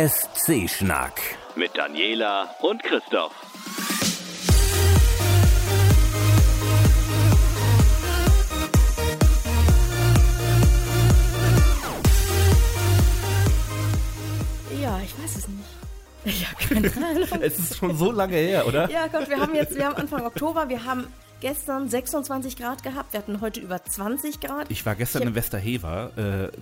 ESC-Schnack. Mit Daniela und Christoph. Ja, ich weiß es nicht. Ich habe keine Ahnung. Es ist schon so lange her, oder? Ja, Gott, wir haben jetzt, wir haben Anfang Oktober, wir haben gestern 26 Grad gehabt, wir hatten heute über 20 Grad. Ich war gestern Ich- in Westerhever.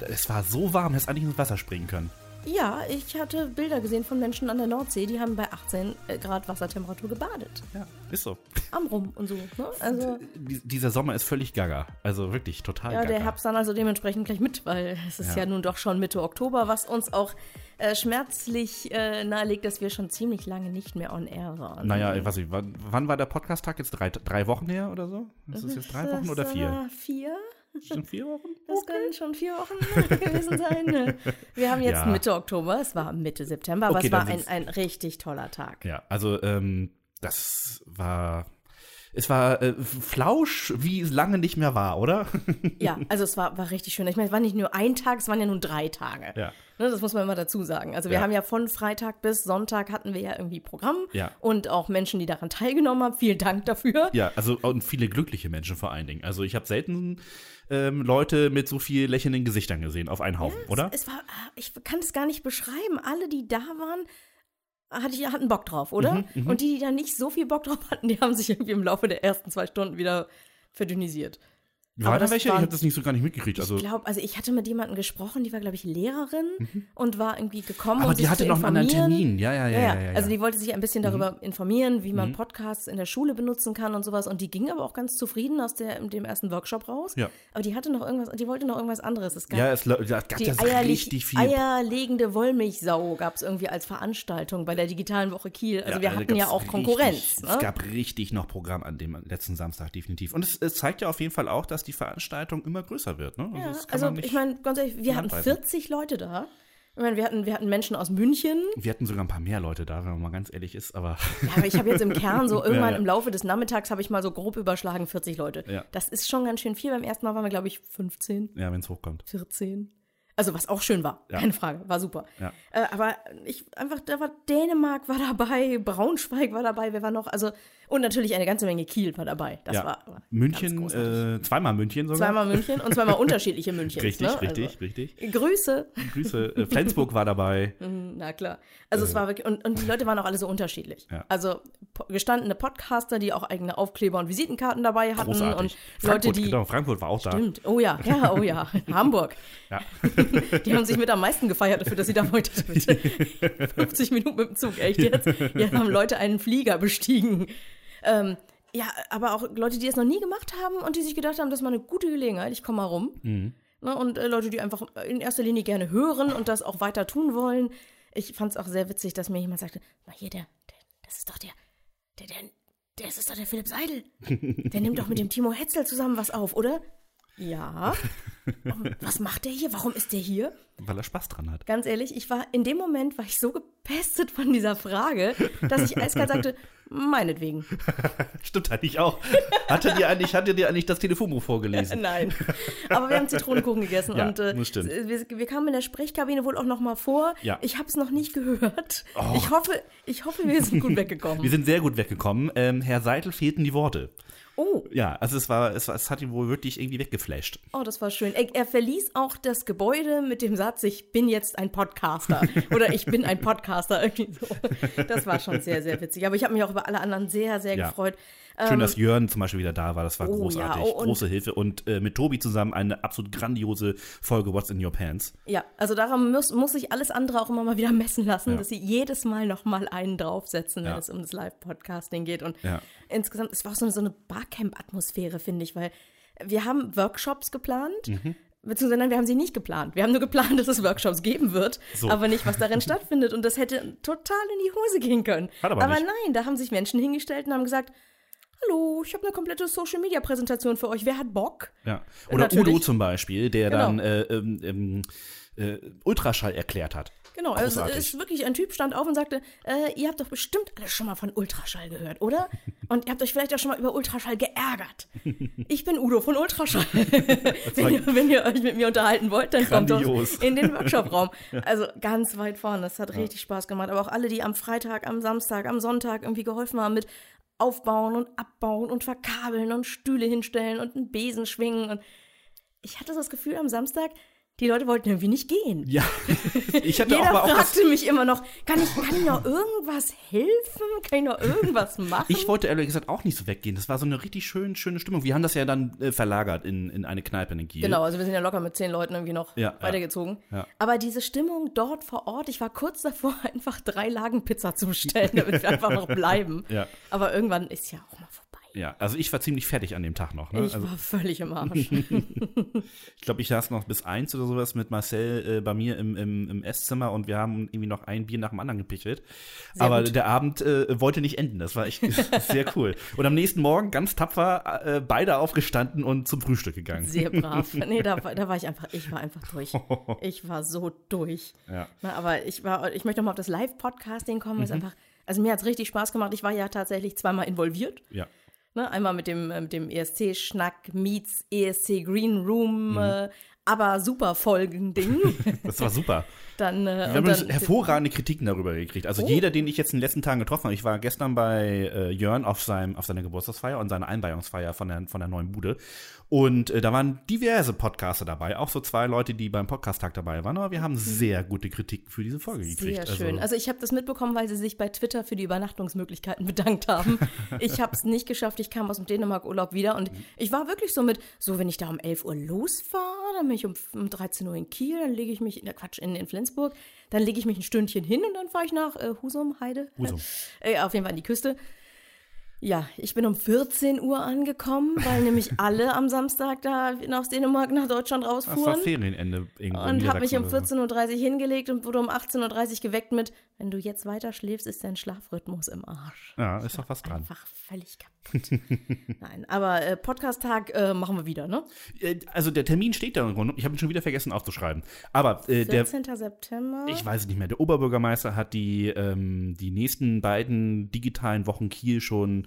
Äh, es war so warm, hättest eigentlich ins Wasser springen können. Ja, ich hatte Bilder gesehen von Menschen an der Nordsee, die haben bei 18 Grad Wassertemperatur gebadet. Ja, ist so. Am Rum und so. Ne? Also, Die, dieser Sommer ist völlig gaga. Also wirklich total ja, gaga. der Herbst dann also dementsprechend gleich mit, weil es ist ja, Ja. nun doch schon Mitte Oktober, was uns auch äh, schmerzlich äh, nahelegt, dass wir schon ziemlich lange nicht mehr on air waren. Naja, ich weiß nicht, wann, wann war der Podcast-Tag? Jetzt drei, drei Wochen her oder so? Ist es jetzt drei Wochen oder vier? äh, Vier? Schon vier Wochen? Das können schon vier Wochen gewesen sein. Wir haben jetzt Ja. Mitte Oktober, es war Mitte September, aber Okay, es war ein, ein richtig toller Tag. Ja, also ähm, das war. Es war äh, Flausch, wie es lange nicht mehr war, oder? Ja, also es war, war richtig schön. Ich meine, es war nicht nur ein Tag, es waren ja nun drei Tage. Ja. Ne, das muss man immer dazu sagen. Also wir Ja. haben ja von Freitag bis Sonntag hatten wir ja irgendwie Programm Ja. und auch Menschen, die daran teilgenommen haben. Vielen Dank dafür. Ja, also und viele glückliche Menschen vor allen Dingen. Also ich habe selten ähm, Leute mit so viel lächelnden Gesichtern gesehen auf einen Haufen, oder? Es war, ah, ich kann es gar nicht beschreiben. Alle, die da waren, hatte, hatten Bock drauf, oder? Mhm, Und die, die da nicht so viel Bock drauf hatten, die haben sich irgendwie im Laufe der ersten zwei Stunden wieder verdünnisiert. War aber da das welche? Ich waren- habe das nicht so gar nicht mitgekriegt. Also, ich glaube, also ich hatte mit jemandem gesprochen, die war, glaube ich, Lehrerin und war irgendwie gekommen, Mhm. aber um die sich hatte noch einen anderen. Termin. Ja, ja, ja, ja. ja, ja. Mhm. Also die wollte sich ein bisschen darüber informieren, wie man Podcasts in der Schule benutzen kann und sowas. Und die ging aber auch ganz zufrieden aus der, dem ersten Workshop raus. Ja. Aber die hatte noch irgendwas, die wollte noch irgendwas anderes. Es gab ja, es gab die ja eierlich, richtig viel. eierlegende Wollmilchsau gab es irgendwie als Veranstaltung bei der digitalen Woche Kiel. Also wir da hatten ja auch richtig, Konkurrenz. Es Ne? gab richtig noch Programm an dem letzten Samstag, definitiv. Und es, es zeigt ja auf jeden Fall auch, dass die Veranstaltung immer größer wird. Ne? Ja, also man nicht ich meine, ganz ehrlich, wir hatten handweisen. 40 Leute da. Ich meine, wir hatten, wir hatten Menschen aus München. Wir hatten sogar ein paar mehr Leute da, wenn man mal ganz ehrlich ist, aber Ja, aber ich habe jetzt im Kern so irgendwann ja. im Laufe des Nachmittags habe ich mal so grob überschlagen 40 Leute. Ja. Das ist schon ganz schön viel. Beim ersten Mal waren wir, glaube ich, 15, ja, wenn es hochkommt. 14. Also was auch schön war, Ja. keine Frage, war super. Ja. Äh, aber ich einfach, da war Dänemark war dabei, Braunschweig war dabei, wer war noch? Also und natürlich eine ganze Menge Kiel war dabei. Das ja. war München, äh, zweimal München sogar. zweimal München und zweimal unterschiedliche München. Richtig, ne? richtig, also, richtig. Grüße. Grüße. Äh, Flensburg war dabei. Na klar. Also es war wirklich, und, und die Leute waren auch alle so unterschiedlich. Äh. Ja. Also gestandene Podcaster, die auch eigene Aufkleber und Visitenkarten dabei hatten Großartig. und Frankfurt, Leute, die. genau, Frankfurt war auch da. Stimmt. Oh ja, ja, oh ja. Hamburg. Ja. Die haben sich mit am meisten gefeiert dafür, dass sie da heute bitte 50 Minuten mit dem Zug, echt jetzt. Hier haben Leute einen Flieger bestiegen. Ähm, ja, aber auch Leute, die es noch nie gemacht haben und die sich gedacht haben, das ist mal eine gute Gelegenheit, ich komme mal rum. Mhm. Ne, und äh, Leute, die einfach in erster Linie gerne hören und das auch weiter tun wollen. Ich fand es auch sehr witzig, dass mir jemand sagte, na hier, der, der das ist doch der, der, der, der das ist doch der Philipp Seidel. Der nimmt doch mit dem Timo Hetzel zusammen was auf, oder? Ja. Und was macht der hier? Warum ist der hier? Weil er Spaß dran hat. Ganz ehrlich, ich war in dem Moment war ich so gepestet von dieser Frage, dass ich eiskalt sagte, meinetwegen. Stimmt eigentlich auch. Hatte dir eigentlich, hatte dir eigentlich das Telefonbuch vorgelesen? Nein. Aber wir haben Zitronenkuchen gegessen Ja, und äh, wir, wir kamen in der Sprechkabine wohl auch noch mal vor. Ja. Oh. Ich habe es noch nicht gehört. Ich hoffe, ich hoffe, wir sind gut weggekommen. Wir sind sehr gut weggekommen. Ähm, Herr Seitel fehlten die Worte. Oh, Ja, also es war, es, es hat ihn wohl wirklich irgendwie weggeflasht. oh, das war schön. Er, er verließ auch das Gebäude mit dem Satz, ich bin jetzt ein Podcaster oder ich bin ein Podcaster irgendwie so. Das war schon sehr, sehr witzig. Aber ich habe mich auch über alle anderen sehr, sehr Ja. gefreut. Schön, dass Jörn zum Beispiel wieder da war. Das war Ähm, oh großartig. ja, oh, Große Hilfe. Und äh, mit Tobi zusammen eine absolut grandiose Folge What's in Your Pants. Ja, also daran muss, muss sich alles andere auch immer mal wieder messen lassen, Ja. dass sie jedes Mal noch mal einen draufsetzen, wenn Ja. es um das Live-Podcasting geht. Und insgesamt, es war auch so eine, so eine Barcamp-Atmosphäre, finde ich, weil wir haben Workshops geplant. Mhm. Beziehungsweise nein, wir haben sie nicht geplant. Wir haben nur geplant, dass es Workshops geben wird, So. aber nicht, was darin stattfindet. Und das hätte total in die Hose gehen können. Hat aber nicht. nein, da haben sich Menschen hingestellt und haben gesagt, hallo, ich habe eine komplette Social-Media-Präsentation für euch. Wer hat Bock? Ja. Oder Natürlich. Udo zum Beispiel, der Genau. dann äh, ähm, ähm, äh, Ultraschall erklärt hat. Genau, also ist wirklich ein Typ stand auf und sagte, äh, ihr habt doch bestimmt alle schon mal von Ultraschall gehört, oder? Und ihr habt euch vielleicht auch schon mal über Ultraschall geärgert. Ich bin Udo von Ultraschall. wenn, ihr, wenn ihr euch mit mir unterhalten wollt, dann Grandios. kommt doch in den Workshop-Raum. Also ganz weit vorne. Das hat richtig Spaß gemacht. Aber auch alle, die am Freitag, am Samstag, am Sonntag irgendwie geholfen haben mit Aufbauen und Abbauen und Verkabeln und Stühle hinstellen und einen Besen schwingen. Und ich hatte so das Gefühl am Samstag, die Leute wollten irgendwie nicht gehen. Ja, ich hatte auch Jeder mal auch das, fragte mich immer noch, kann ich, kann ich noch irgendwas helfen? Kann ich noch irgendwas machen? Ich wollte ehrlich gesagt auch nicht so weggehen. Das war so eine richtig schön, schöne Stimmung. Wir haben das ja dann äh, verlagert in, in eine Kneipe in Kiel. genau, also wir sind ja locker mit zehn Leuten irgendwie noch Ja, ja. weitergezogen. Ja. Aber diese Stimmung dort vor Ort, ich war kurz davor, einfach drei Lagen Pizza zu bestellen, damit wir einfach noch bleiben. Ja. Aber irgendwann ist ja auch mal vorbei. Ja, also ich war ziemlich fertig an dem Tag noch. Ne? Ich also, war völlig im Arsch. ich glaube, ich saß noch bis eins oder sowas mit Marcel äh, bei mir im, im, im Esszimmer und wir haben irgendwie noch ein Bier nach dem anderen gepichelt. Sehr Aber gut. der Abend äh, wollte nicht enden. Das war echt sehr cool. Und am nächsten Morgen ganz tapfer äh, beide aufgestanden und zum Frühstück gegangen. Sehr brav. Nee, da, war- da war ich einfach, ich war einfach durch. Ich war so durch. Ja. Aber ich war, ich möchte nochmal auf das Live-Podcasting kommen. Mhm. Ist einfach, also mir hat es richtig Spaß gemacht. Ich war ja tatsächlich zweimal involviert. Ja. Ne? Einmal mit dem, äh, mit dem ESC-Schnack meets ESC Green Room, Mhm. äh, aber super Folgen-Ding. Das war super. dann, äh, Wir haben dann, hervorragende Kritiken darüber gekriegt. Also Oh. jeder, den ich jetzt in den letzten Tagen getroffen habe, ich war gestern bei äh, Jörn auf, seinem, auf seiner Geburtstagsfeier und seiner Einweihungsfeier von der, von der neuen Bude. Und äh, da waren diverse Podcaster dabei, auch so zwei Leute, die beim Podcast-Tag dabei waren. Aber wir haben sehr gute Kritiken für diese Folge gekriegt. Mhm. Sehr schön. Also ich habe das mitbekommen, weil sie sich bei Twitter für die Übernachtungsmöglichkeiten bedankt haben. ich habe es nicht geschafft. Ich kam aus dem Dänemark-Urlaub wieder und ich war wirklich so mit, so wenn ich da um 11 Uhr losfahre, dann bin ich um, um 13 Uhr in Kiel, dann lege ich mich, äh, Quatsch, in, in Flensburg, dann lege ich mich ein Stündchen hin und dann fahre ich nach äh, Husum, Heide. Husum. Äh, auf jeden Fall an die Küste. Ja, ich bin um 14 Uhr angekommen, weil nämlich alle am Samstag da aus Dänemark nach Deutschland das war rausfuhren. Ferienende irgendwo. Und habe mich um Niedersachsen oder so. 14.30 Uhr hingelegt und wurde um 18.30 Uhr geweckt mit, wenn du jetzt weiter schläfst, ist dein Schlafrhythmus im Arsch. Ja, ist doch was dran. Einfach völlig kaputt. Nein, aber äh, Podcast-Tag äh, machen wir wieder, ne? Äh, Also der Termin steht da im Grunde. Ich habe ihn schon wieder vergessen aufzuschreiben. Aber äh, der, 14. September. Ich weiß es nicht mehr. Der Oberbürgermeister hat die, ähm, die nächsten beiden digitalen Wochen Kiel schon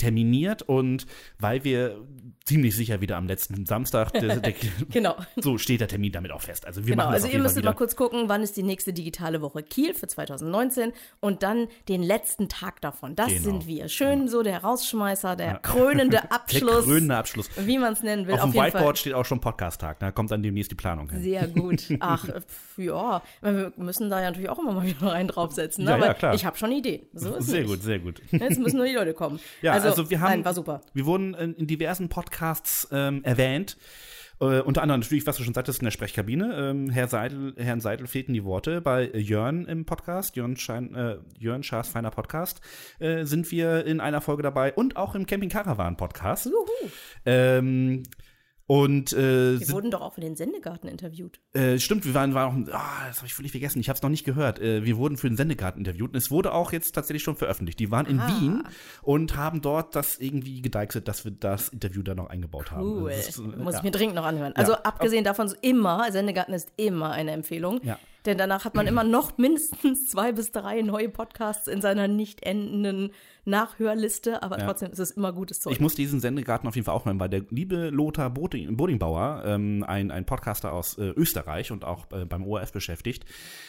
terminiert und weil wir ziemlich sicher wieder am letzten Samstag, der, der, Genau. so steht der Termin damit auch fest. Also wir Genau, machen das also auf ihr müsstet mal kurz gucken, wann ist die nächste digitale Woche Kiel für 2019 und dann den letzten Tag davon. Das Genau. sind wir. Schön so der Rausschmeißer, der krönende Abschluss, Der krönende Abschluss. wie man es nennen will. Auf dem jeden Fall. Whiteboard steht auch schon Podcast-Tag. Da kommt dann demnächst die Planung hin. Sehr gut. Ach, pf, ja. Wir müssen da ja natürlich auch immer mal wieder einen draufsetzen. Ne? Ja, ja, klar. ich habe schon Ideen. So Sehr nicht. gut, sehr gut. Jetzt müssen nur die Leute kommen. Ja, also, wir haben. Nein, war super. Wir wurden in, in diversen Podcasts ähm, erwähnt. Äh, unter anderem natürlich, was du schon sagtest, in der Sprechkabine. Ähm, Herr Seidel, Herrn Seidel fehlten die Worte. Bei Jörn im Podcast, Jörn, Schein, äh, Jörn Schaas feiner Podcast, äh, sind wir in einer Folge dabei und auch im Camping Caravan Podcast. Ähm, und äh, Wir wurden doch auch für den Sendegarten interviewt. äh, stimmt, wir waren, waren auch, ah, das habe ich völlig vergessen, ich habe es noch nicht gehört. Äh, wir wurden für den Sendegarten interviewt und es wurde auch jetzt tatsächlich schon veröffentlicht. Die waren in Ah. Wien und haben dort das irgendwie gedeichselt, dass wir das Interview da noch eingebaut haben. Cool. Das ist, äh, Muss ja. ich mir dringend noch anhören. Also Ja. abgesehen davon, so immer, Sendegarten ist immer eine Empfehlung. Ja. Denn danach hat man immer noch mindestens zwei bis drei neue Podcasts in seiner nicht endenden Nachhörliste, aber Ja. trotzdem ist es immer gutes Zeug. Ich muss diesen Sendegarten auf jeden Fall auch hören, weil der liebe Lothar Boding, Bodingbauer, ähm, ein, ein Podcaster aus äh, Österreich und auch äh, beim ORF beschäftigt,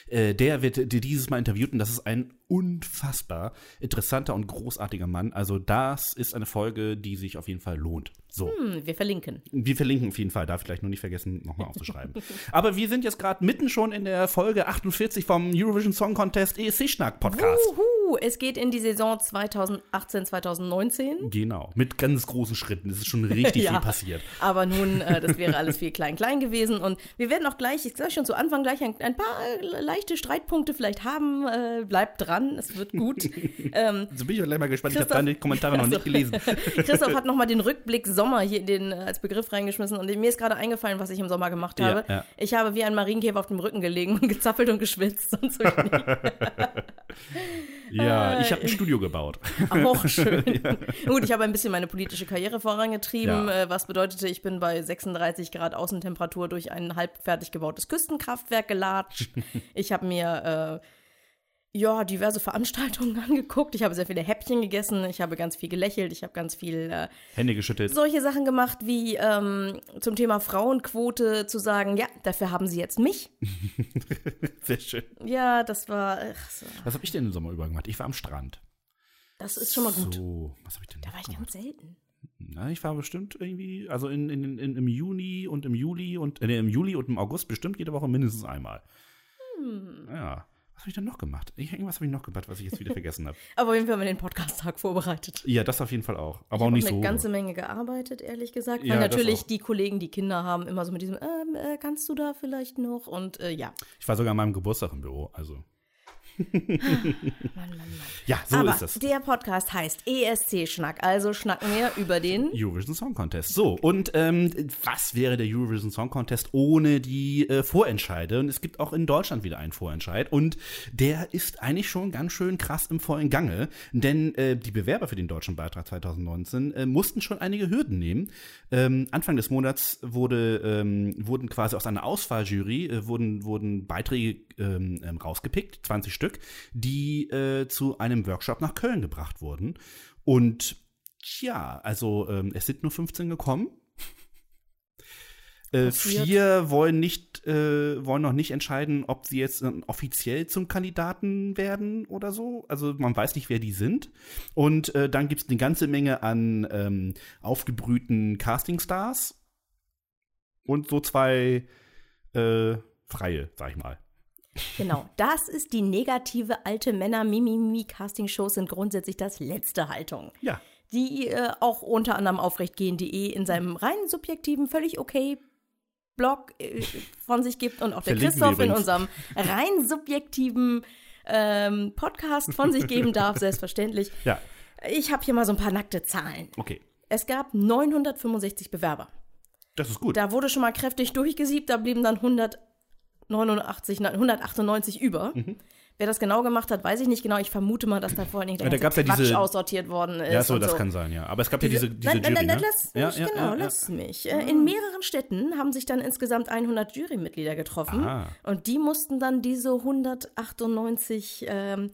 äh, der wird die dieses Mal interviewt und das ist ein unfassbar interessanter und großartiger Mann. Also das ist eine Folge, die sich auf jeden Fall lohnt. So. Hm, wir verlinken. Wir verlinken auf jeden Fall, darf ich vielleicht nur nicht vergessen, nochmal aufzuschreiben. Aber wir sind jetzt gerade mitten schon in der Folge 48 vom Eurovision Song Contest ESC Schnack Podcast. Uhu, es geht in die Saison 2018, 2019. Genau, mit ganz großen Schritten. Es ist schon richtig Ja. viel passiert. Aber nun, äh, das wäre alles viel klein-klein gewesen. Und wir werden auch gleich, ich sage schon zu Anfang, gleich ein, ein paar leichte Streitpunkte vielleicht haben. Äh, bleibt dran, es wird gut. ähm, So bin ich auch gleich mal gespannt. Ich habe Christoph- deine Kommentare noch Also, nicht gelesen. Christoph hat nochmal den Rückblick Sommer hier in den, äh, als Begriff reingeschmissen. Und mir ist gerade eingefallen, was ich im Sommer gemacht Ja, habe. ja. Ich habe wie ein Marienkäfer auf dem Rücken gelegen und gezappelt und geschwitzt und so. Ja, Äh, ich habe ein Studio gebaut. Auch schön. Gut, ich habe ein bisschen meine politische Karriere vorangetrieben, Ja. äh, was bedeutete, ich bin bei 36 Grad Außentemperatur durch ein halb fertig gebautes Küstenkraftwerk gelatscht. ich habe mir äh, ja diverse Veranstaltungen angeguckt. Ich habe sehr viele Häppchen gegessen. Ich habe ganz viel gelächelt. Ich habe ganz viel äh, Hände geschüttelt. solche Sachen gemacht, wie ähm, zum Thema Frauenquote zu sagen, ja, dafür haben sie jetzt mich. Sehr schön. Ja, das war, ach, so, Was habe ich denn im Sommer über gemacht? Ich war am Strand. das ist schon mal gut. So, was habe ich denn Da war ich ganz selten. Na, ich war bestimmt irgendwie, also in, in, in, im Juni und im Juli und äh, im Juli und im August bestimmt jede Woche mindestens einmal. Hm. Ja. Was habe ich denn noch gemacht? Ich, irgendwas habe ich noch gemacht, was ich jetzt wieder vergessen habe. Aber auf jeden Fall haben wir den Podcast-Tag vorbereitet. Ja, das auf jeden Fall auch. Aber Ich auch habe nicht eine so. ganze Menge gearbeitet, ehrlich gesagt. Ja, Weil das natürlich die Kollegen, die Kinder haben, immer so mit diesem, ähm, äh, kannst du da vielleicht noch? Und äh, ja. Ich war sogar an meinem Geburtstag im Büro, also. Mann, Mann, Mann. Ja, so Aber ist es. der Podcast heißt ESC-Schnack. Also schnacken wir über den. Eurovision Song Contest. So, und ähm, was wäre der Eurovision Song Contest ohne die äh, Vorentscheide? Und es gibt auch in Deutschland wieder einen Vorentscheid. Und der ist eigentlich schon ganz schön krass im vollen Gange. Denn äh, die Bewerber für den deutschen Beitrag 2019 äh, mussten schon einige Hürden nehmen. Ähm, Anfang des Monats wurde, ähm, wurden quasi aus einer Auswahljury äh, wurden, wurden Beiträge ähm, ähm, rausgepickt, 20 Stück, die äh, zu einem Workshop nach Köln gebracht wurden. Und Tja, also ähm, es sind nur 15 gekommen. Äh, vier wollen nicht, äh, wollen noch nicht entscheiden, ob sie jetzt ähm, offiziell zum Kandidaten werden oder so. Also man weiß nicht, wer die sind. Und äh, dann gibt es eine ganze Menge an ähm, aufgebrühten Castingstars und so zwei äh, freie, sag ich mal. Genau, das ist die negative alte Männer Mimimi Casting Shows sind grundsätzlich das letzte Haltung. Ja. Die äh, auch unter anderem aufrechtgehen.de in seinem rein subjektiven, völlig okay Blog äh, von sich gibt und auch der Verlinken Christoph in unserem rein subjektiven ähm, Podcast von sich geben darf, selbstverständlich. Ja. Ich habe hier mal so ein paar nackte Zahlen. Okay. Es gab 965 Bewerber. Das ist gut. Da wurde schon mal kräftig durchgesiebt, da blieben dann 100 89, 198 über. Mhm. Wer das genau gemacht hat, weiß ich nicht genau. Ich vermute mal, dass da vor nicht der ja, da ganze Quatsch diese, aussortiert worden ist. Ja, so, das so. kann sein, ja. Aber es gab die, ja diese, diese nein, Jury, nein, ne? lass mich, ja, genau, ja, lass mich. Äh, ah. In mehreren Städten haben sich dann insgesamt 100 Jurymitglieder getroffen. Aha. Und die mussten dann diese 198, ähm,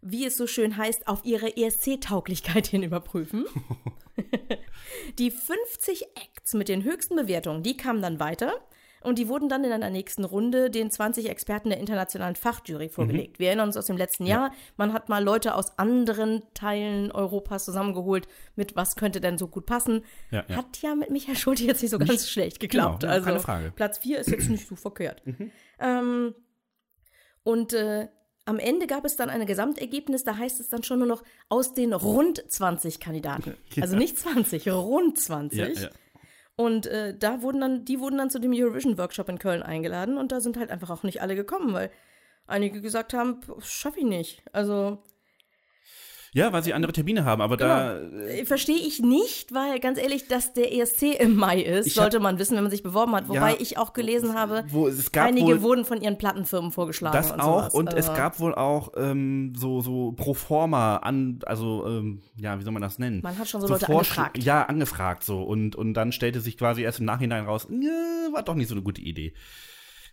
wie es so schön heißt, auf ihre ESC-Tauglichkeit hin überprüfen. die 50 Acts mit den höchsten Bewertungen, die kamen dann weiter. Und die wurden dann in einer nächsten Runde den 20 Experten der internationalen Fachjury vorgelegt. Wir erinnern uns aus dem letzten Jahr, man hat mal Leute aus anderen Teilen Europas zusammengeholt mit was könnte denn so gut passen. Ja, ja. Hat ja mit Michael Schulte jetzt nicht so ganz schlecht geklappt. Genau, also keine Frage. Platz 4 ist jetzt nicht so verkehrt. Ähm, und äh, am Ende gab es dann ein Gesamtergebnis, da heißt es dann schon nur noch aus den rund 20 Kandidaten. Also nicht 20, rund 20. Ja, ja. Und äh, da wurden dann, die wurden dann zu dem Eurovision Workshop in Köln eingeladen und da sind halt einfach auch nicht alle gekommen, weil einige gesagt haben, schaffe ich nicht. Also ja, weil sie andere Termine haben, aber da. äh, verstehe ich nicht, weil ganz ehrlich, dass der ESC im Mai ist, Ich hab- sollte man wissen, wenn man sich beworben hat. Wobei Ja, ich auch gelesen habe, wo einige wohl, wurden von ihren Plattenfirmen vorgeschlagen. Das und auch sowas. und es Also- gab wohl auch ähm, so so pro forma an also ähm, ja wie soll man das nennen? Man hat schon so Leute Vorsch- angefragt. Ja angefragt so und und dann stellte sich quasi erst im Nachhinein raus, war doch nicht so eine gute Idee.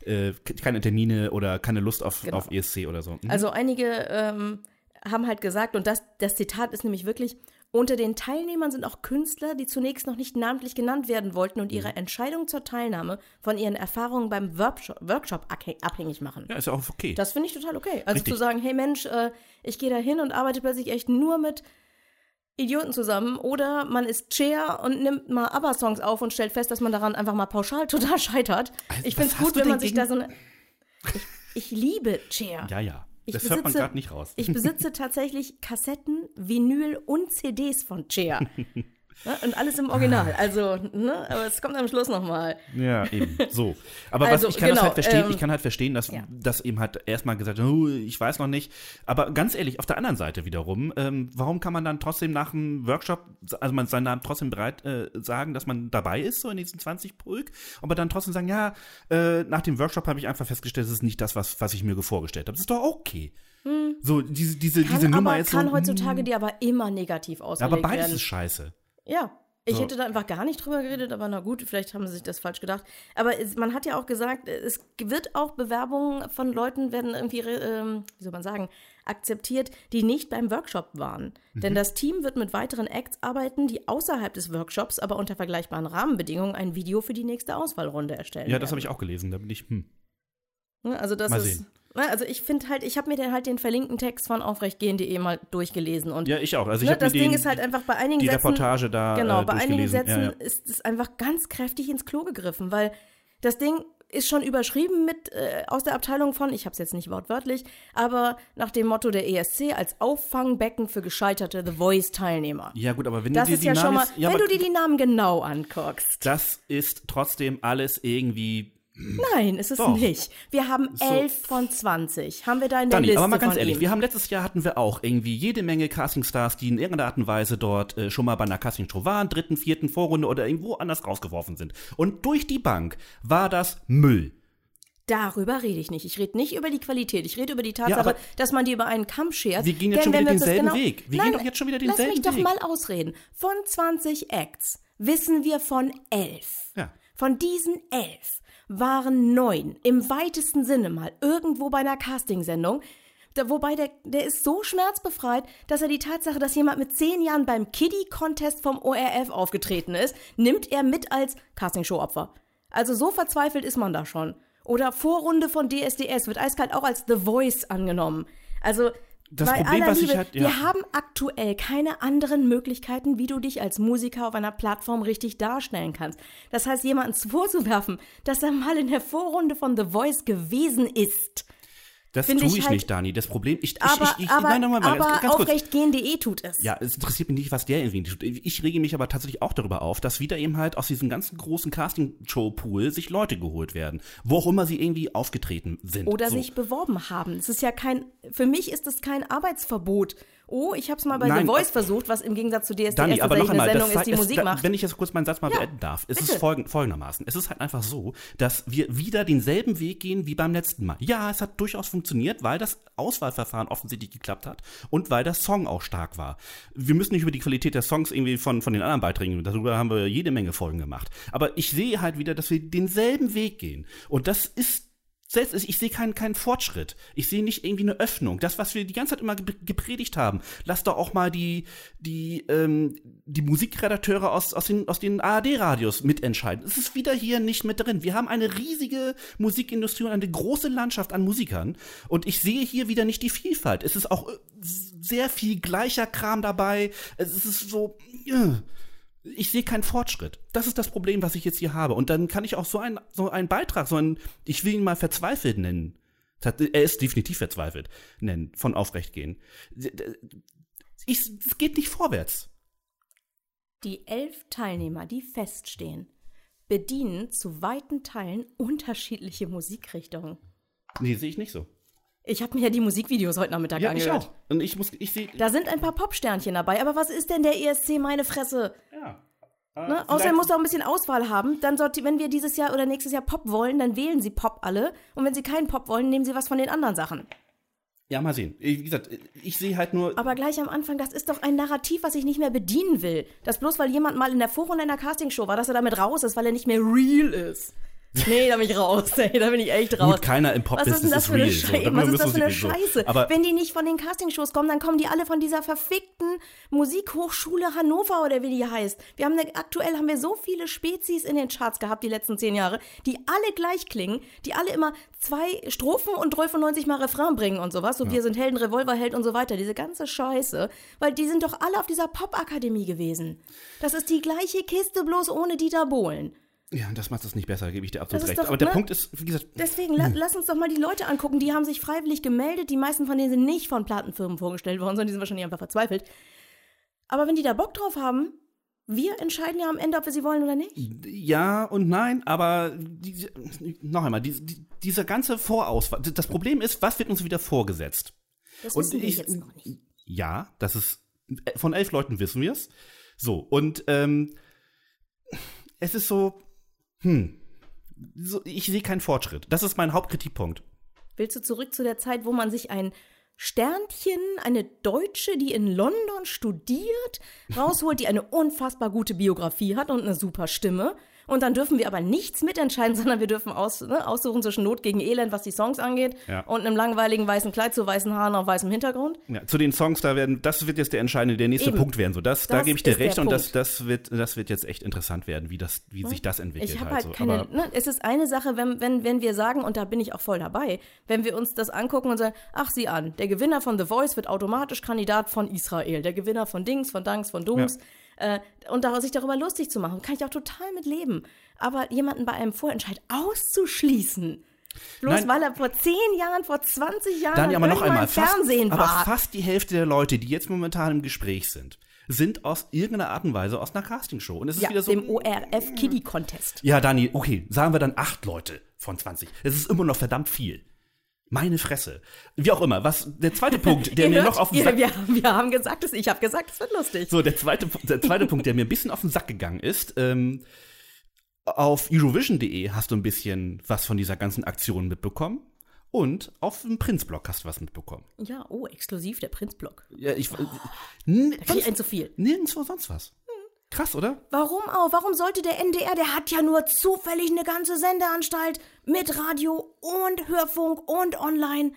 Äh, keine Termine oder keine Lust auf, Genau. auf ESC oder so. Mhm. Also einige ähm, haben halt gesagt, und das, das Zitat ist nämlich wirklich, unter den Teilnehmern sind auch Künstler, die zunächst noch nicht namentlich genannt werden wollten und Mhm. ihre Entscheidung zur Teilnahme von ihren Erfahrungen beim Workshop, Workshop abhäng- abhängig machen. ja, ist auch okay. Das finde ich total okay. Also Richtig. zu sagen, hey Mensch, äh, ich gehe da hin und arbeite plötzlich echt nur mit Idioten zusammen oder man ist Chair und nimmt mal ABBA-Songs auf und stellt fest, dass man daran einfach mal pauschal total scheitert. Also, ich finde es gut, wenn man sich da so eine... Ich, ich liebe Chair. ja, ja. Ich das hört man besitze- gerade nicht raus. Ich besitze tatsächlich Kassetten, Vinyl und CDs von Chair. Ne? Und alles im Original. Also, ne? Aber es kommt am Schluss nochmal. Ja, eben. So. Aber Also, was ich kann das genau, halt verstehen, ähm, ich kann halt verstehen, dass ja. das eben halt erstmal gesagt, oh, ich weiß noch nicht. Aber ganz ehrlich, auf der anderen Seite wiederum, ähm, warum kann man dann trotzdem nach einem Workshop, also man seinen Namen trotzdem bereit äh, sagen, dass man dabei ist, so in diesen 20 Pulk, aber dann trotzdem sagen, ja, äh, nach dem Workshop habe ich einfach festgestellt, das ist nicht das, was, was ich mir vorgestellt habe. Das ist doch okay. So, diese, diese, Hm. Kann, diese Nummer aber, jetzt kann so, heutzutage die aber immer negativ ja, ausgelegt aber beides werden. ist scheiße. Ja. Ich So. hätte da einfach gar nicht drüber geredet, aber na gut, vielleicht haben sie sich das falsch gedacht. Aber es, man hat ja auch gesagt, es wird auch Bewerbungen von Leuten werden irgendwie, ähm, wie soll man sagen, akzeptiert, die nicht beim Workshop waren. Mhm. Denn das Team wird mit weiteren Acts arbeiten, die außerhalb des Workshops, aber unter vergleichbaren Rahmenbedingungen ein Video für die nächste Auswahlrunde erstellen. Ja, das habe ich auch gelesen. Da bin ich, hm. Ne, Also das Mal ist. sehen. Ne, Also ich finde halt, ich habe mir den halt den verlinkten Text von aufrechtgehen.de mal durchgelesen und Ja, ich auch. Also ich ne, das Ding den, ist halt einfach bei einigen die Sätzen, Reportage da Genau, äh, bei einigen. Sätzen Ja, ja. ist es einfach ganz kräftig ins Klo gegriffen, weil das Ding ist schon überschrieben mit äh, aus der Abteilung von, ich habe es jetzt nicht wortwörtlich, aber nach dem Motto der ESC als Auffangbecken für gescheiterte The Voice-Teilnehmer. Ja, gut, aber wenn Das du dir ist die ja Namen schon mal, ja, wenn du dir die Namen genau anguckst. das ist trotzdem alles irgendwie. Nein, ist es Doch. nicht. Wir haben So. 11 von 20. Haben wir da in der Dani, Liste aber mal ganz ehrlich, ihm. wir haben letztes Jahr hatten wir auch irgendwie jede Menge Castingstars, die in irgendeiner Art und Weise dort äh, schon mal bei einer Castingshow waren, dritten, vierten Vorrunde oder irgendwo anders rausgeworfen sind. Und durch die Bank war das Müll. Darüber rede ich nicht. Ich rede nicht über die Qualität. Ich rede über die Tatsache, aber dass man die über einen Kamm schert. Wir gehen jetzt Denn schon wieder denselben genau- Weg. Wir Nein, gehen doch jetzt schon wieder Lass denselben mich doch Weg. mal ausreden. Von 20 Acts wissen wir von 11. Ja. Von diesen 11 waren neun im weitesten Sinne mal irgendwo bei einer Castingsendung. Wobei der, der ist so schmerzbefreit, dass er die Tatsache, dass jemand mit zehn Jahren beim Kiddie-Contest vom ORF aufgetreten ist, nimmt er mit als Castingshow-Opfer. Also so verzweifelt ist man da schon. Oder Vorrunde von DSDS wird eiskalt auch als The Voice angenommen. Also Das bei Problem, was ich Liebe, halt- ja. wir haben aktuell keine anderen Möglichkeiten, wie du dich als Musiker auf einer Plattform richtig darstellen kannst. Das heißt, jemanden vorzuwerfen, dass er mal in der Vorrunde von The Voice gewesen ist. Das tue ich ich halt- nicht, Dani. Das Problem, ich, ich, Aber, ich, ich aber, nein, nein, aber ganz, ganz aufrechtgehen.de tut es. Ja, es interessiert mich nicht, was der irgendwie tut. Ich rege mich aber tatsächlich auch darüber auf, dass wieder eben halt aus diesem ganzen großen Casting-Show-Pool sich Leute geholt werden. Wo auch immer sie irgendwie aufgetreten sind. Oder so. sich beworben haben. Es ist ja kein, für mich ist es kein Arbeitsverbot. Oh, ich habe es mal bei Nein, The Voice äh, versucht, was im Gegensatz zu DSDS Dani, aber noch einmal, eine das Sendung ist, die es, Musik da, macht. wenn ich jetzt kurz meinen Satz mal Ja, beenden darf, es bitte. ist folgend, folgendermaßen. Es ist halt einfach so, dass wir wieder denselben Weg gehen wie beim letzten Mal. Ja, es hat durchaus funktioniert, weil das Auswahlverfahren offensichtlich geklappt hat und weil der Song auch stark war. Wir müssen nicht über die Qualität der Songs irgendwie von, von den anderen Beiträgen, darüber haben wir jede Menge Folgen gemacht. Aber ich sehe halt wieder, dass wir denselben Weg gehen. Und das ist selbst ich sehe keinen, keinen Fortschritt. Ich sehe nicht irgendwie eine Öffnung. Das, was wir die ganze Zeit immer ge- gepredigt haben. Lass doch auch mal die, die, ähm, die Musikredakteure aus, aus den, aus den ARD-Radios mitentscheiden. Es ist wieder hier nicht mit drin. Wir haben eine riesige Musikindustrie und eine große Landschaft an Musikern. Und ich sehe hier wieder nicht die Vielfalt. Es ist auch äh, sehr viel gleicher Kram dabei. Es ist so, äh, ich sehe keinen Fortschritt. Das ist das Problem, was ich jetzt hier habe. Und dann kann ich auch so, ein, so einen Beitrag, so einen, ich will ihn mal verzweifelt nennen. Hat- Er ist definitiv verzweifelt, nennen, von Aufrechtgehen. Ich, es geht nicht vorwärts. Die elf Teilnehmer, die feststehen, bedienen zu weiten Teilen unterschiedliche Musikrichtungen. Nee, sehe ich nicht so. Ich habe mir ja die Musikvideos heute Nachmittag Ja, ich angehört. auch. Und ich muss, ich sehe, Da sind ein paar Popsternchen dabei, aber was ist denn der ESC, meine Fresse? Ja. Ne? Außerdem muss er auch ein bisschen Auswahl haben. Dann sollte, wenn wir dieses Jahr oder nächstes Jahr Pop wollen, dann wählen sie Pop alle. Und wenn sie keinen Pop wollen, nehmen sie was von den anderen Sachen. Ja, mal sehen. Wie gesagt, ich sehe halt nur, Aber gleich am Anfang, das ist doch ein Narrativ, was ich nicht mehr bedienen will. Dass bloß weil jemand mal in der Vorrunde einer Castingshow war, dass er damit raus ist, weil er nicht mehr real ist. Nee, da bin ich raus. Ey, da bin ich echt raus. Gut, keiner im Was ist denn das für eine. So, Scheiße? Was ist das für eine so- Scheiße? Aber Wenn die nicht von den Castingshows kommen, dann kommen die alle von dieser verfickten Musikhochschule Hannover oder wie die heißt. Wir haben eine, aktuell haben wir so viele Spezies in den Charts gehabt die letzten zehn Jahre, die alle gleich klingen, die alle immer zwei Strophen und 93 mal Refrain bringen und sowas. So wir sind Helden, Revolverheld und so weiter. Diese ganze Scheiße, weil die sind doch alle auf dieser Popakademie gewesen. Das ist die gleiche Kiste, bloß ohne Dieter Bohlen. Ja, das macht es nicht besser, gebe ich dir absolut recht. doch, Aber der ne? Punkt ist, wie gesagt, Deswegen, la lass uns doch mal die Leute angucken. Die haben sich freiwillig gemeldet. Die meisten von denen sind nicht von Plattenfirmen vorgestellt worden, sondern die sind wahrscheinlich einfach verzweifelt. Aber wenn die da Bock drauf haben, Wir entscheiden ja am Ende, ob wir sie wollen oder nicht. Ja und nein, aber die, noch einmal, die, die, dieser ganze Vorauswahl. Das Problem ist, was wird uns wieder vorgesetzt? Das Und wissen wir ich- jetzt noch nicht. Ja, das ist von elf Leuten wissen wir es. So und ähm, es ist so, hm, so, ich sehe keinen Fortschritt. Das ist mein Hauptkritikpunkt. Willst du zurück zu der Zeit, wo man sich ein Sternchen, eine Deutsche, die in London studiert, rausholt, die eine unfassbar gute Biografie hat und eine super Stimme? Und dann dürfen wir aber nichts mitentscheiden, sondern wir dürfen aus, ne, aussuchen zwischen Not gegen Elend, was die Songs angeht, Ja. und einem langweiligen weißen Kleid zu weißen Haaren auf weißem Hintergrund. Ja, zu den Songs, da werden, das wird jetzt der entscheidende, der nächste Eben. Punkt werden. So, das, da Das gebe ich dir recht und das, Punkt. das wird, das wird jetzt echt interessant werden, wie das, wie sich das entwickelt. Ich habe halt halt so. keine. Aber, Ne, es ist eine Sache, wenn, wenn, wenn wir sagen, und da bin ich auch voll dabei, wenn wir uns das angucken und sagen, ach sieh an, der Gewinner von The Voice wird automatisch Kandidat von Israel, der Gewinner von Dings, von Danks, von Dungs. Äh, und sich darüber lustig zu machen, kann ich auch total mit leben. Aber jemanden bei einem Vorentscheid auszuschließen, bloß Nein. weil er vor 10 Jahren, vor 20 Jahren Dani, aber noch einmal, im fast, Fernsehen aber war. fast die Hälfte der Leute, die jetzt momentan im Gespräch sind, sind aus irgendeiner Art und Weise aus einer Castingshow. Und es ist ja, wieder so. dem ORF Kiddie Contest. Ja, Dani, okay, sagen wir dann acht Leute von 20. Es ist immer noch verdammt viel. Meine Fresse. Wie auch immer, was der zweite Punkt, der mir hört, noch auf den ihr, Sack wir, wir haben gesagt, es- ich habe gesagt, es wird lustig. So, der zweite, der zweite Punkt, der mir ein bisschen auf den Sack gegangen ist, ähm, auf Eurovision.de hast du ein bisschen was von dieser ganzen Aktion mitbekommen und auf dem Prinzblog hast du was mitbekommen. Ja, oh, exklusiv der Prinzblock. Ja, ich, n- Da krieg ich ein zu viel. nirgendwo sonst was. Krass, oder? Warum auch? Warum sollte der NDR, der hat ja nur zufällig eine ganze Sendeanstalt mit Radio und Hörfunk und online.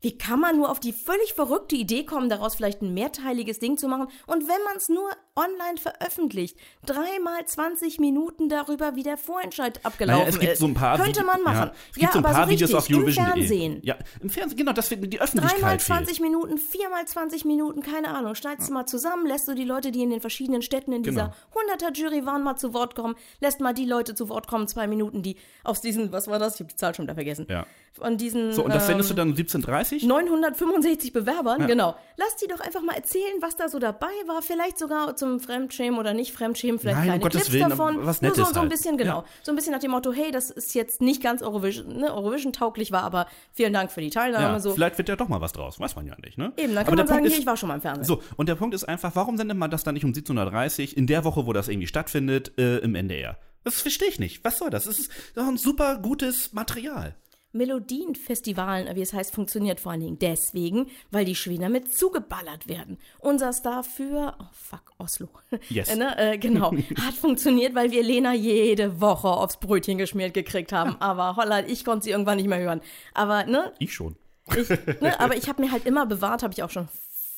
Wie kann man nur auf die völlig verrückte Idee kommen, daraus vielleicht ein mehrteiliges Ding zu machen? Und wenn man es nur online veröffentlicht, dreimal 20 Minuten darüber, wie der Vorentscheid abgelaufen Naja, es gibt ist. so ein paar Könnte Vide- man machen. Ja, es gibt so ein aber paar so Videos auf Eurovision.de. im Fernsehen. Ja, im Fernsehen, genau, das wird die Dreimal Öffentlichkeit fehlt. 20 Minuten, viermal 20 Minuten, keine Ahnung. Schneidest du mal zusammen, lässt du die Leute, die in den verschiedenen Städten in Genau. dieser 100er-Jury waren, mal zu Wort kommen, lässt mal die Leute zu Wort kommen, zwei Minuten, die aus diesen, was war das? Ich habe die Zahl schon wieder vergessen. Ja. Von diesen So, und das ähm, sendest du dann um 17.30 965 Bewerbern, genau. Lass die doch einfach mal erzählen, was da so dabei war. Vielleicht sogar zum Fremdschämen oder nicht Fremdschämen, vielleicht Nein, um kleine Gottes Clips Willen, davon. aber was Nur so, so ein halt. bisschen, genau. Ja. So ein bisschen nach dem Motto, hey, das ist jetzt nicht ganz Eurovision, ne, Eurovision-tauglich war, aber vielen Dank für die Teilnahme. Ja, so. vielleicht wird ja doch mal was draus, weiß man ja nicht, ne? Eben, dann Aber kann der man sagen, Punkt hier, ist, ich war schon mal im Fernsehen. So, und der Punkt ist einfach, warum sendet man das dann nicht um 17.30 Uhr in der Woche, wo das irgendwie stattfindet, äh, im NDR? Das verstehe ich nicht. Was soll das? Das ist doch ein super gutes Material. Melodienfestivalen, wie es heißt, funktioniert vor allen Dingen deswegen, weil die Schweden damit zugeballert werden. Unser Star für, oh fuck, Oslo. Yes. Ne, äh, genau. Hat funktioniert, weil wir Lena jede Woche aufs Brötchen geschmiert gekriegt haben. Aber Holland, ich konnte sie irgendwann nicht mehr hören. Aber, ne, Ich schon. ich, ne aber ich habe mir halt immer bewahrt, habe ich auch schon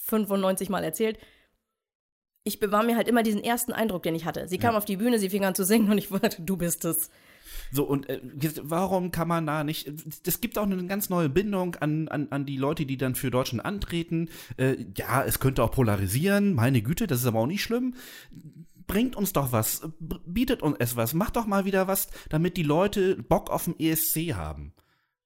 95 Mal erzählt. Ich bewahre mir halt immer diesen ersten Eindruck, den ich hatte. Sie kam auf die Bühne, sie fing an zu singen und ich wusste, du bist es. So, und äh, warum kann man da nicht. Es gibt auch eine ganz neue Bindung an, an, an die Leute, die dann für Deutschland antreten. Äh, ja, es könnte auch polarisieren, meine Güte, das ist aber auch nicht schlimm. Bringt uns doch was, bietet uns es was, macht doch mal wieder was, damit die Leute Bock auf den ESC haben.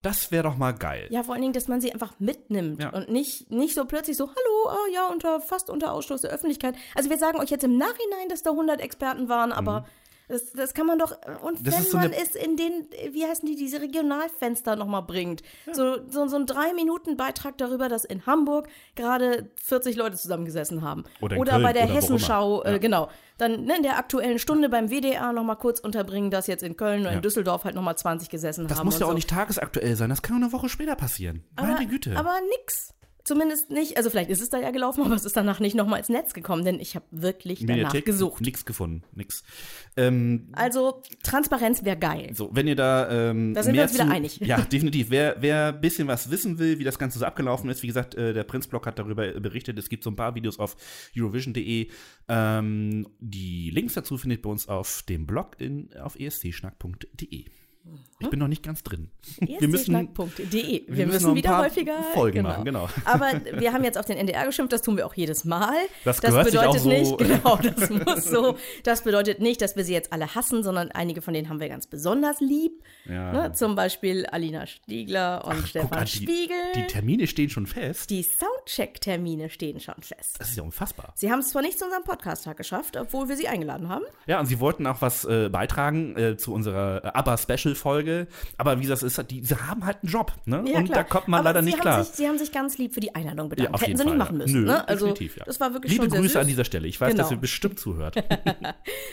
Das wäre doch mal geil. Ja, vor allen Dingen, dass man sie einfach mitnimmt Ja. und nicht, nicht so plötzlich so, hallo, ah, ja, unter, fast unter Ausschluss der Öffentlichkeit. Also wir sagen euch jetzt im Nachhinein, dass da 100 Experten waren, aber das, das kann man doch, und. Das wenn ist so man es in den, wie heißen die, diese Regionalfenster nochmal bringt, so, so, so ein Drei-Minuten-Beitrag darüber, dass in Hamburg gerade 40 Leute zusammengesessen haben. Oder in Köln bei der oder Hessenschau, immer. Ja. äh, genau. Dann ne, in der aktuellen Stunde beim WDR nochmal kurz unterbringen, dass jetzt in Köln oder Ja. in Düsseldorf halt nochmal 20 gesessen Das haben. muss und ja auch so. nicht tagesaktuell sein, das kann auch eine Woche später passieren. Meine Güte. Aber nix. Zumindest nicht, also vielleicht ist es da ja gelaufen, aber es ist danach nicht nochmal ins Netz gekommen, denn ich habe wirklich danach Mediathek, gesucht. Nix gefunden, nix. Ähm, Also Transparenz wäre geil. So, wenn ihr da, ähm, Da sind wir mehr uns wieder zu, einig. Ja, definitiv. Wer, wer ein bisschen was wissen will, wie das Ganze so abgelaufen ist, wie gesagt, äh, der Prinzblog hat darüber berichtet. Es gibt so ein paar Videos auf Eurovision.de. Ähm, die Links dazu findet ihr bei uns auf dem Blog in, auf escschnack.de. Ich bin noch nicht ganz drin. Wir müssen, wir, wir müssen, wieder häufiger Folgen machen, genau. Aber wir haben jetzt auf den NDR geschimpft, das tun wir auch jedes Mal. Das sich bedeutet so. nicht, genau, das muss so. Das bedeutet nicht, dass wir sie jetzt alle hassen, sondern einige von denen haben wir ganz besonders lieb. Ja. Ne? Zum Beispiel Alina Stiegler und Stefan Guck an, die, Spiegel. die Termine stehen schon fest. Die Soundcheck-Termine stehen schon fest. Das ist ja unfassbar. Sie haben es zwar nicht zu unserem Podcast-Tag geschafft, obwohl wir sie eingeladen haben. Ja, und sie wollten auch was äh, beitragen äh, zu unserer äh, ABBA-Special-Folge. Aber wie das ist, die, sie haben halt einen Job, ne? Ja, und klar. da kommt man Aber leider nicht klar. Sich, sie haben sich ganz lieb für die Einladung bedankt. Ja, auf Hätten jeden sie Fall, nicht machen müssen. Nö, ne? Also, definitiv, ja. das war wirklich Liebe Grüße süß. an dieser Stelle. Ich weiß, Genau. dass ihr bestimmt zuhört.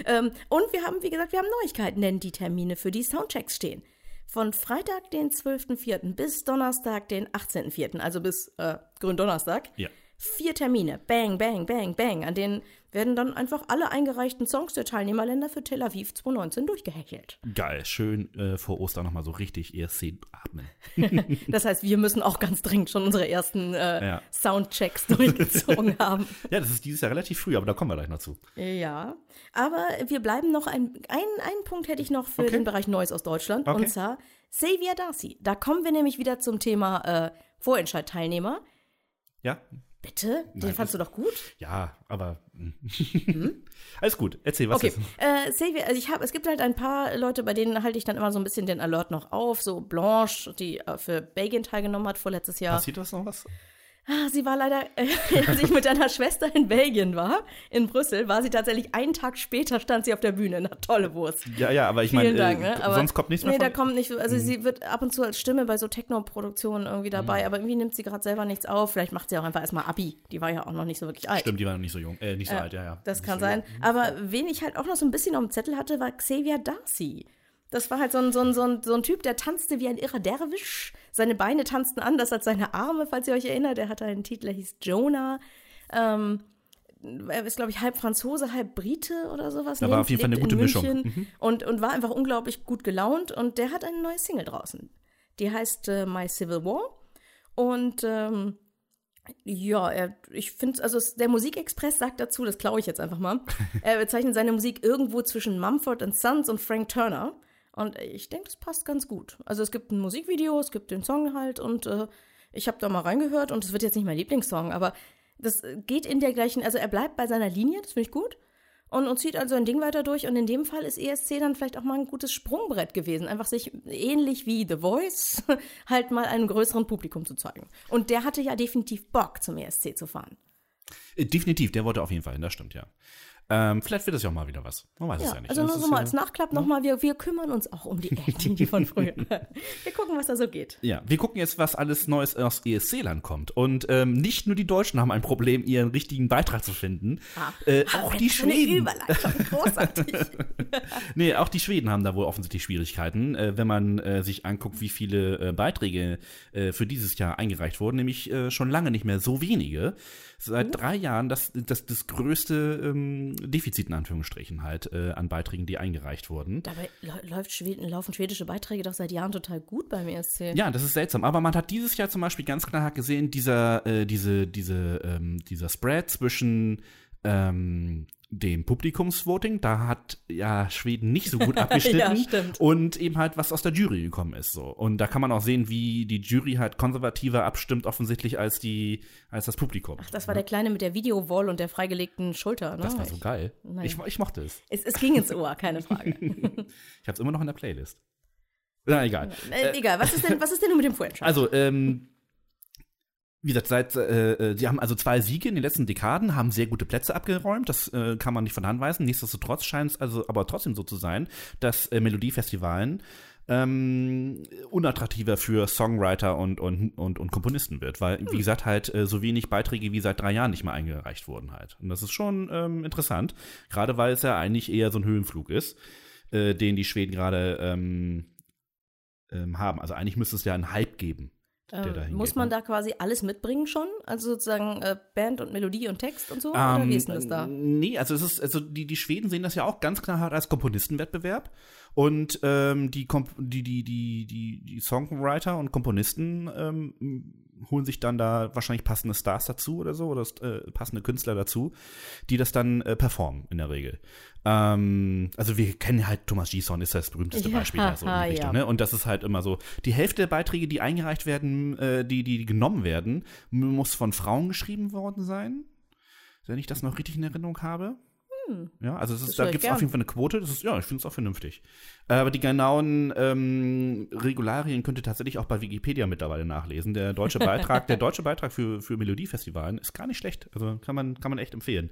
Ähm, und wir haben, wie gesagt, wir haben Neuigkeiten, denn die Termine für die Soundchecks stehen. Von Freitag, den 12.04. bis Donnerstag, den 18.04., also bis äh, Gründonnerstag. Ja. Vier Termine. Bang, bang, bang, bang. An denen werden dann einfach alle eingereichten Songs der Teilnehmerländer für Tel Aviv 2019 durchgehechelt. Geil, schön äh, vor Ostern nochmal so richtig ESC atmen. Das heißt, wir müssen auch ganz dringend schon unsere ersten äh, Ja. Soundchecks durchgezogen haben. Ja, das ist dieses Jahr relativ früh, aber da kommen wir gleich noch zu. Ja, aber wir bleiben noch, ein, ein, einen Punkt hätte ich noch für Okay. den Bereich Neues aus Deutschland. Okay. Und zwar Xavier Darcy. Da kommen wir nämlich wieder zum Thema äh, Vorentscheidteilnehmer. Ja? Bitte? Den fandst du doch gut? Ja, aber. hm. Alles gut, erzähl, was Okay. ist. Äh, Xavier, also ich habe, es gibt halt ein paar Leute, bei denen halte ich dann immer so ein bisschen den Alert noch auf. So Blanche, die äh, für Belgien teilgenommen hat vorletztes Jahr. Passiert das noch was? Ah, Sie war leider, äh, als ich mit einer Schwester in Belgien war, in Brüssel, war sie tatsächlich einen Tag später, stand sie auf der Bühne. Na, tolle Wurst. Ja, ja, aber ich meine, äh, ne? Sonst kommt nichts mehr Nee, da von. Mhm. kommt nicht, also sie wird ab und zu als Stimme bei so Techno-Produktionen irgendwie dabei, Mhm. aber irgendwie nimmt sie gerade selber nichts auf. Vielleicht macht sie auch einfach erstmal Abi. Die war ja auch noch nicht so wirklich alt. Stimmt, die war noch nicht so jung, äh, nicht so alt, ja, ja. Das Nicht kann so sein. jung. Aber wen ich halt auch noch so ein bisschen auf dem Zettel hatte, war Xavier Darcy. Das war halt so ein, so, ein, so, ein, so ein Typ, der tanzte wie ein irrer Derwisch. Seine Beine tanzten anders als seine Arme, falls ihr euch erinnert. Er hatte einen Titel, der hieß Jonah. Ähm, er ist, glaube ich, halb Franzose, halb Brite oder sowas. Da war Lebt- auf jeden Fall eine gute Mischung. Mhm. Und, und war einfach unglaublich gut gelaunt. Und der hat eine neue Single draußen. Die heißt äh, My Civil War. Und ähm, ja, er, ich finde, also der Musikexpress sagt dazu, das klaue ich jetzt einfach mal, er bezeichnet seine Musik irgendwo zwischen Mumford Sons und Frank Turner. Und ich denke, das passt ganz gut. Also es gibt ein Musikvideo, es gibt den Song halt und äh, ich habe da mal reingehört und es wird jetzt nicht mein Lieblingssong, aber das äh, geht in der gleichen, also er bleibt bei seiner Linie, das finde ich gut. Und, und zieht also ein Ding weiter durch. Und in dem Fall ist ESC dann vielleicht auch mal ein gutes Sprungbrett gewesen. Einfach sich ähnlich wie The Voice halt mal einem größeren Publikum zu zeigen. Und der hatte ja definitiv Bock, zum ESC zu fahren. Äh, Definitiv, der wollte auf jeden Fall hin, das stimmt, ja. Ähm, vielleicht wird das ja auch mal wieder was. Man weiß es Ja, ja nicht. also nur so mal ja- als Nachklapp nochmal, wir, wir kümmern uns auch um die Eltern, die von früher. wir gucken, was da so geht. Ja, wir gucken jetzt, was alles Neues aus ESC-Land kommt. Und ähm, nicht nur die Deutschen haben ein Problem, ihren richtigen Beitrag zu finden. Äh, auch Ah, die was für eine Schweden. Großartig. Nee, auch die Schweden haben da wohl offensichtlich Schwierigkeiten, äh, wenn man äh, sich anguckt, wie viele äh, Beiträge äh, für dieses Jahr eingereicht wurden, nämlich äh, schon lange nicht mehr so wenige. Seit drei Jahren das, das, das größte ähm, Defizit in Anführungsstrichen halt äh, an Beiträgen, die eingereicht wurden. Dabei lä- läuft Schweden, laufen schwedische Beiträge doch seit Jahren total gut beim ESC. Ja, das ist seltsam. Aber man hat dieses Jahr zum Beispiel ganz klar gesehen, dieser, äh, diese, diese, ähm, dieser Spread zwischen ähm, dem Publikumsvoting, da hat ja Schweden nicht so gut abgeschnitten. Ja. Und eben halt, was aus der Jury gekommen ist. So. Und da kann man auch sehen, wie die Jury halt konservativer abstimmt, offensichtlich, als, die, als das Publikum. Ach, das war der Kleine mit der Videowall und der freigelegten Schulter. Ne? das war so geil. Nein. Ich, ich mochte es. Es, es ging ins Ohr, keine Frage. Ich habe es immer noch in der Playlist. Na, egal. äh, egal, was ist denn, was ist denn nun mit dem Vorentscheid? Also, ähm, wie gesagt, seit, äh, äh, sie haben also zwei Siege in den letzten Dekaden, haben sehr gute Plätze abgeräumt, das äh, kann man nicht von Hand weisen. Nichtsdestotrotz scheint es also aber trotzdem so zu sein, dass äh, Melodiefestivalen ähm, unattraktiver für Songwriter und, und, und, und Komponisten wird, weil, wie gesagt, halt äh, so wenig Beiträge wie seit drei Jahren nicht mehr eingereicht wurden halt. Und das ist schon ähm, interessant, gerade weil es ja eigentlich eher so ein Höhenflug ist, äh, den die Schweden gerade ähm, ähm, haben. Also eigentlich müsste es ja einen Hype geben. Ähm, muss man ne? da quasi alles mitbringen schon? Also sozusagen äh, Band und Melodie und Text und so? oder Ähm, wie ist denn das da? Nee, also es ist, also die, die Schweden sehen das ja auch ganz klar als Komponistenwettbewerb. Und ähm, die, Komp die, die, die, die, die Songwriter und Komponisten ähm, holen sich dann da wahrscheinlich passende Stars dazu oder so oder äh, passende Künstler dazu, die das dann äh, performen in der Regel. Ähm, also wir kennen halt Thomas Gison ist das berühmteste Ja, Beispiel da so in die ja. Richtung. Ne? Und das ist halt immer so. Die Hälfte der Beiträge, die eingereicht werden, äh, die, die genommen werden, muss von Frauen geschrieben worden sein. Wenn ich das noch richtig in Erinnerung habe. Ja, also es ist, da gibt es auf jeden Fall eine Quote. Das ist, ja, ich finde es auch vernünftig. Äh, Aber die genauen ähm, Regularien könnt ihr tatsächlich auch bei Wikipedia mittlerweile nachlesen. Der deutsche Beitrag, der deutsche Beitrag für, für Melodiefestivalen ist gar nicht schlecht. Also kann man, kann man echt empfehlen.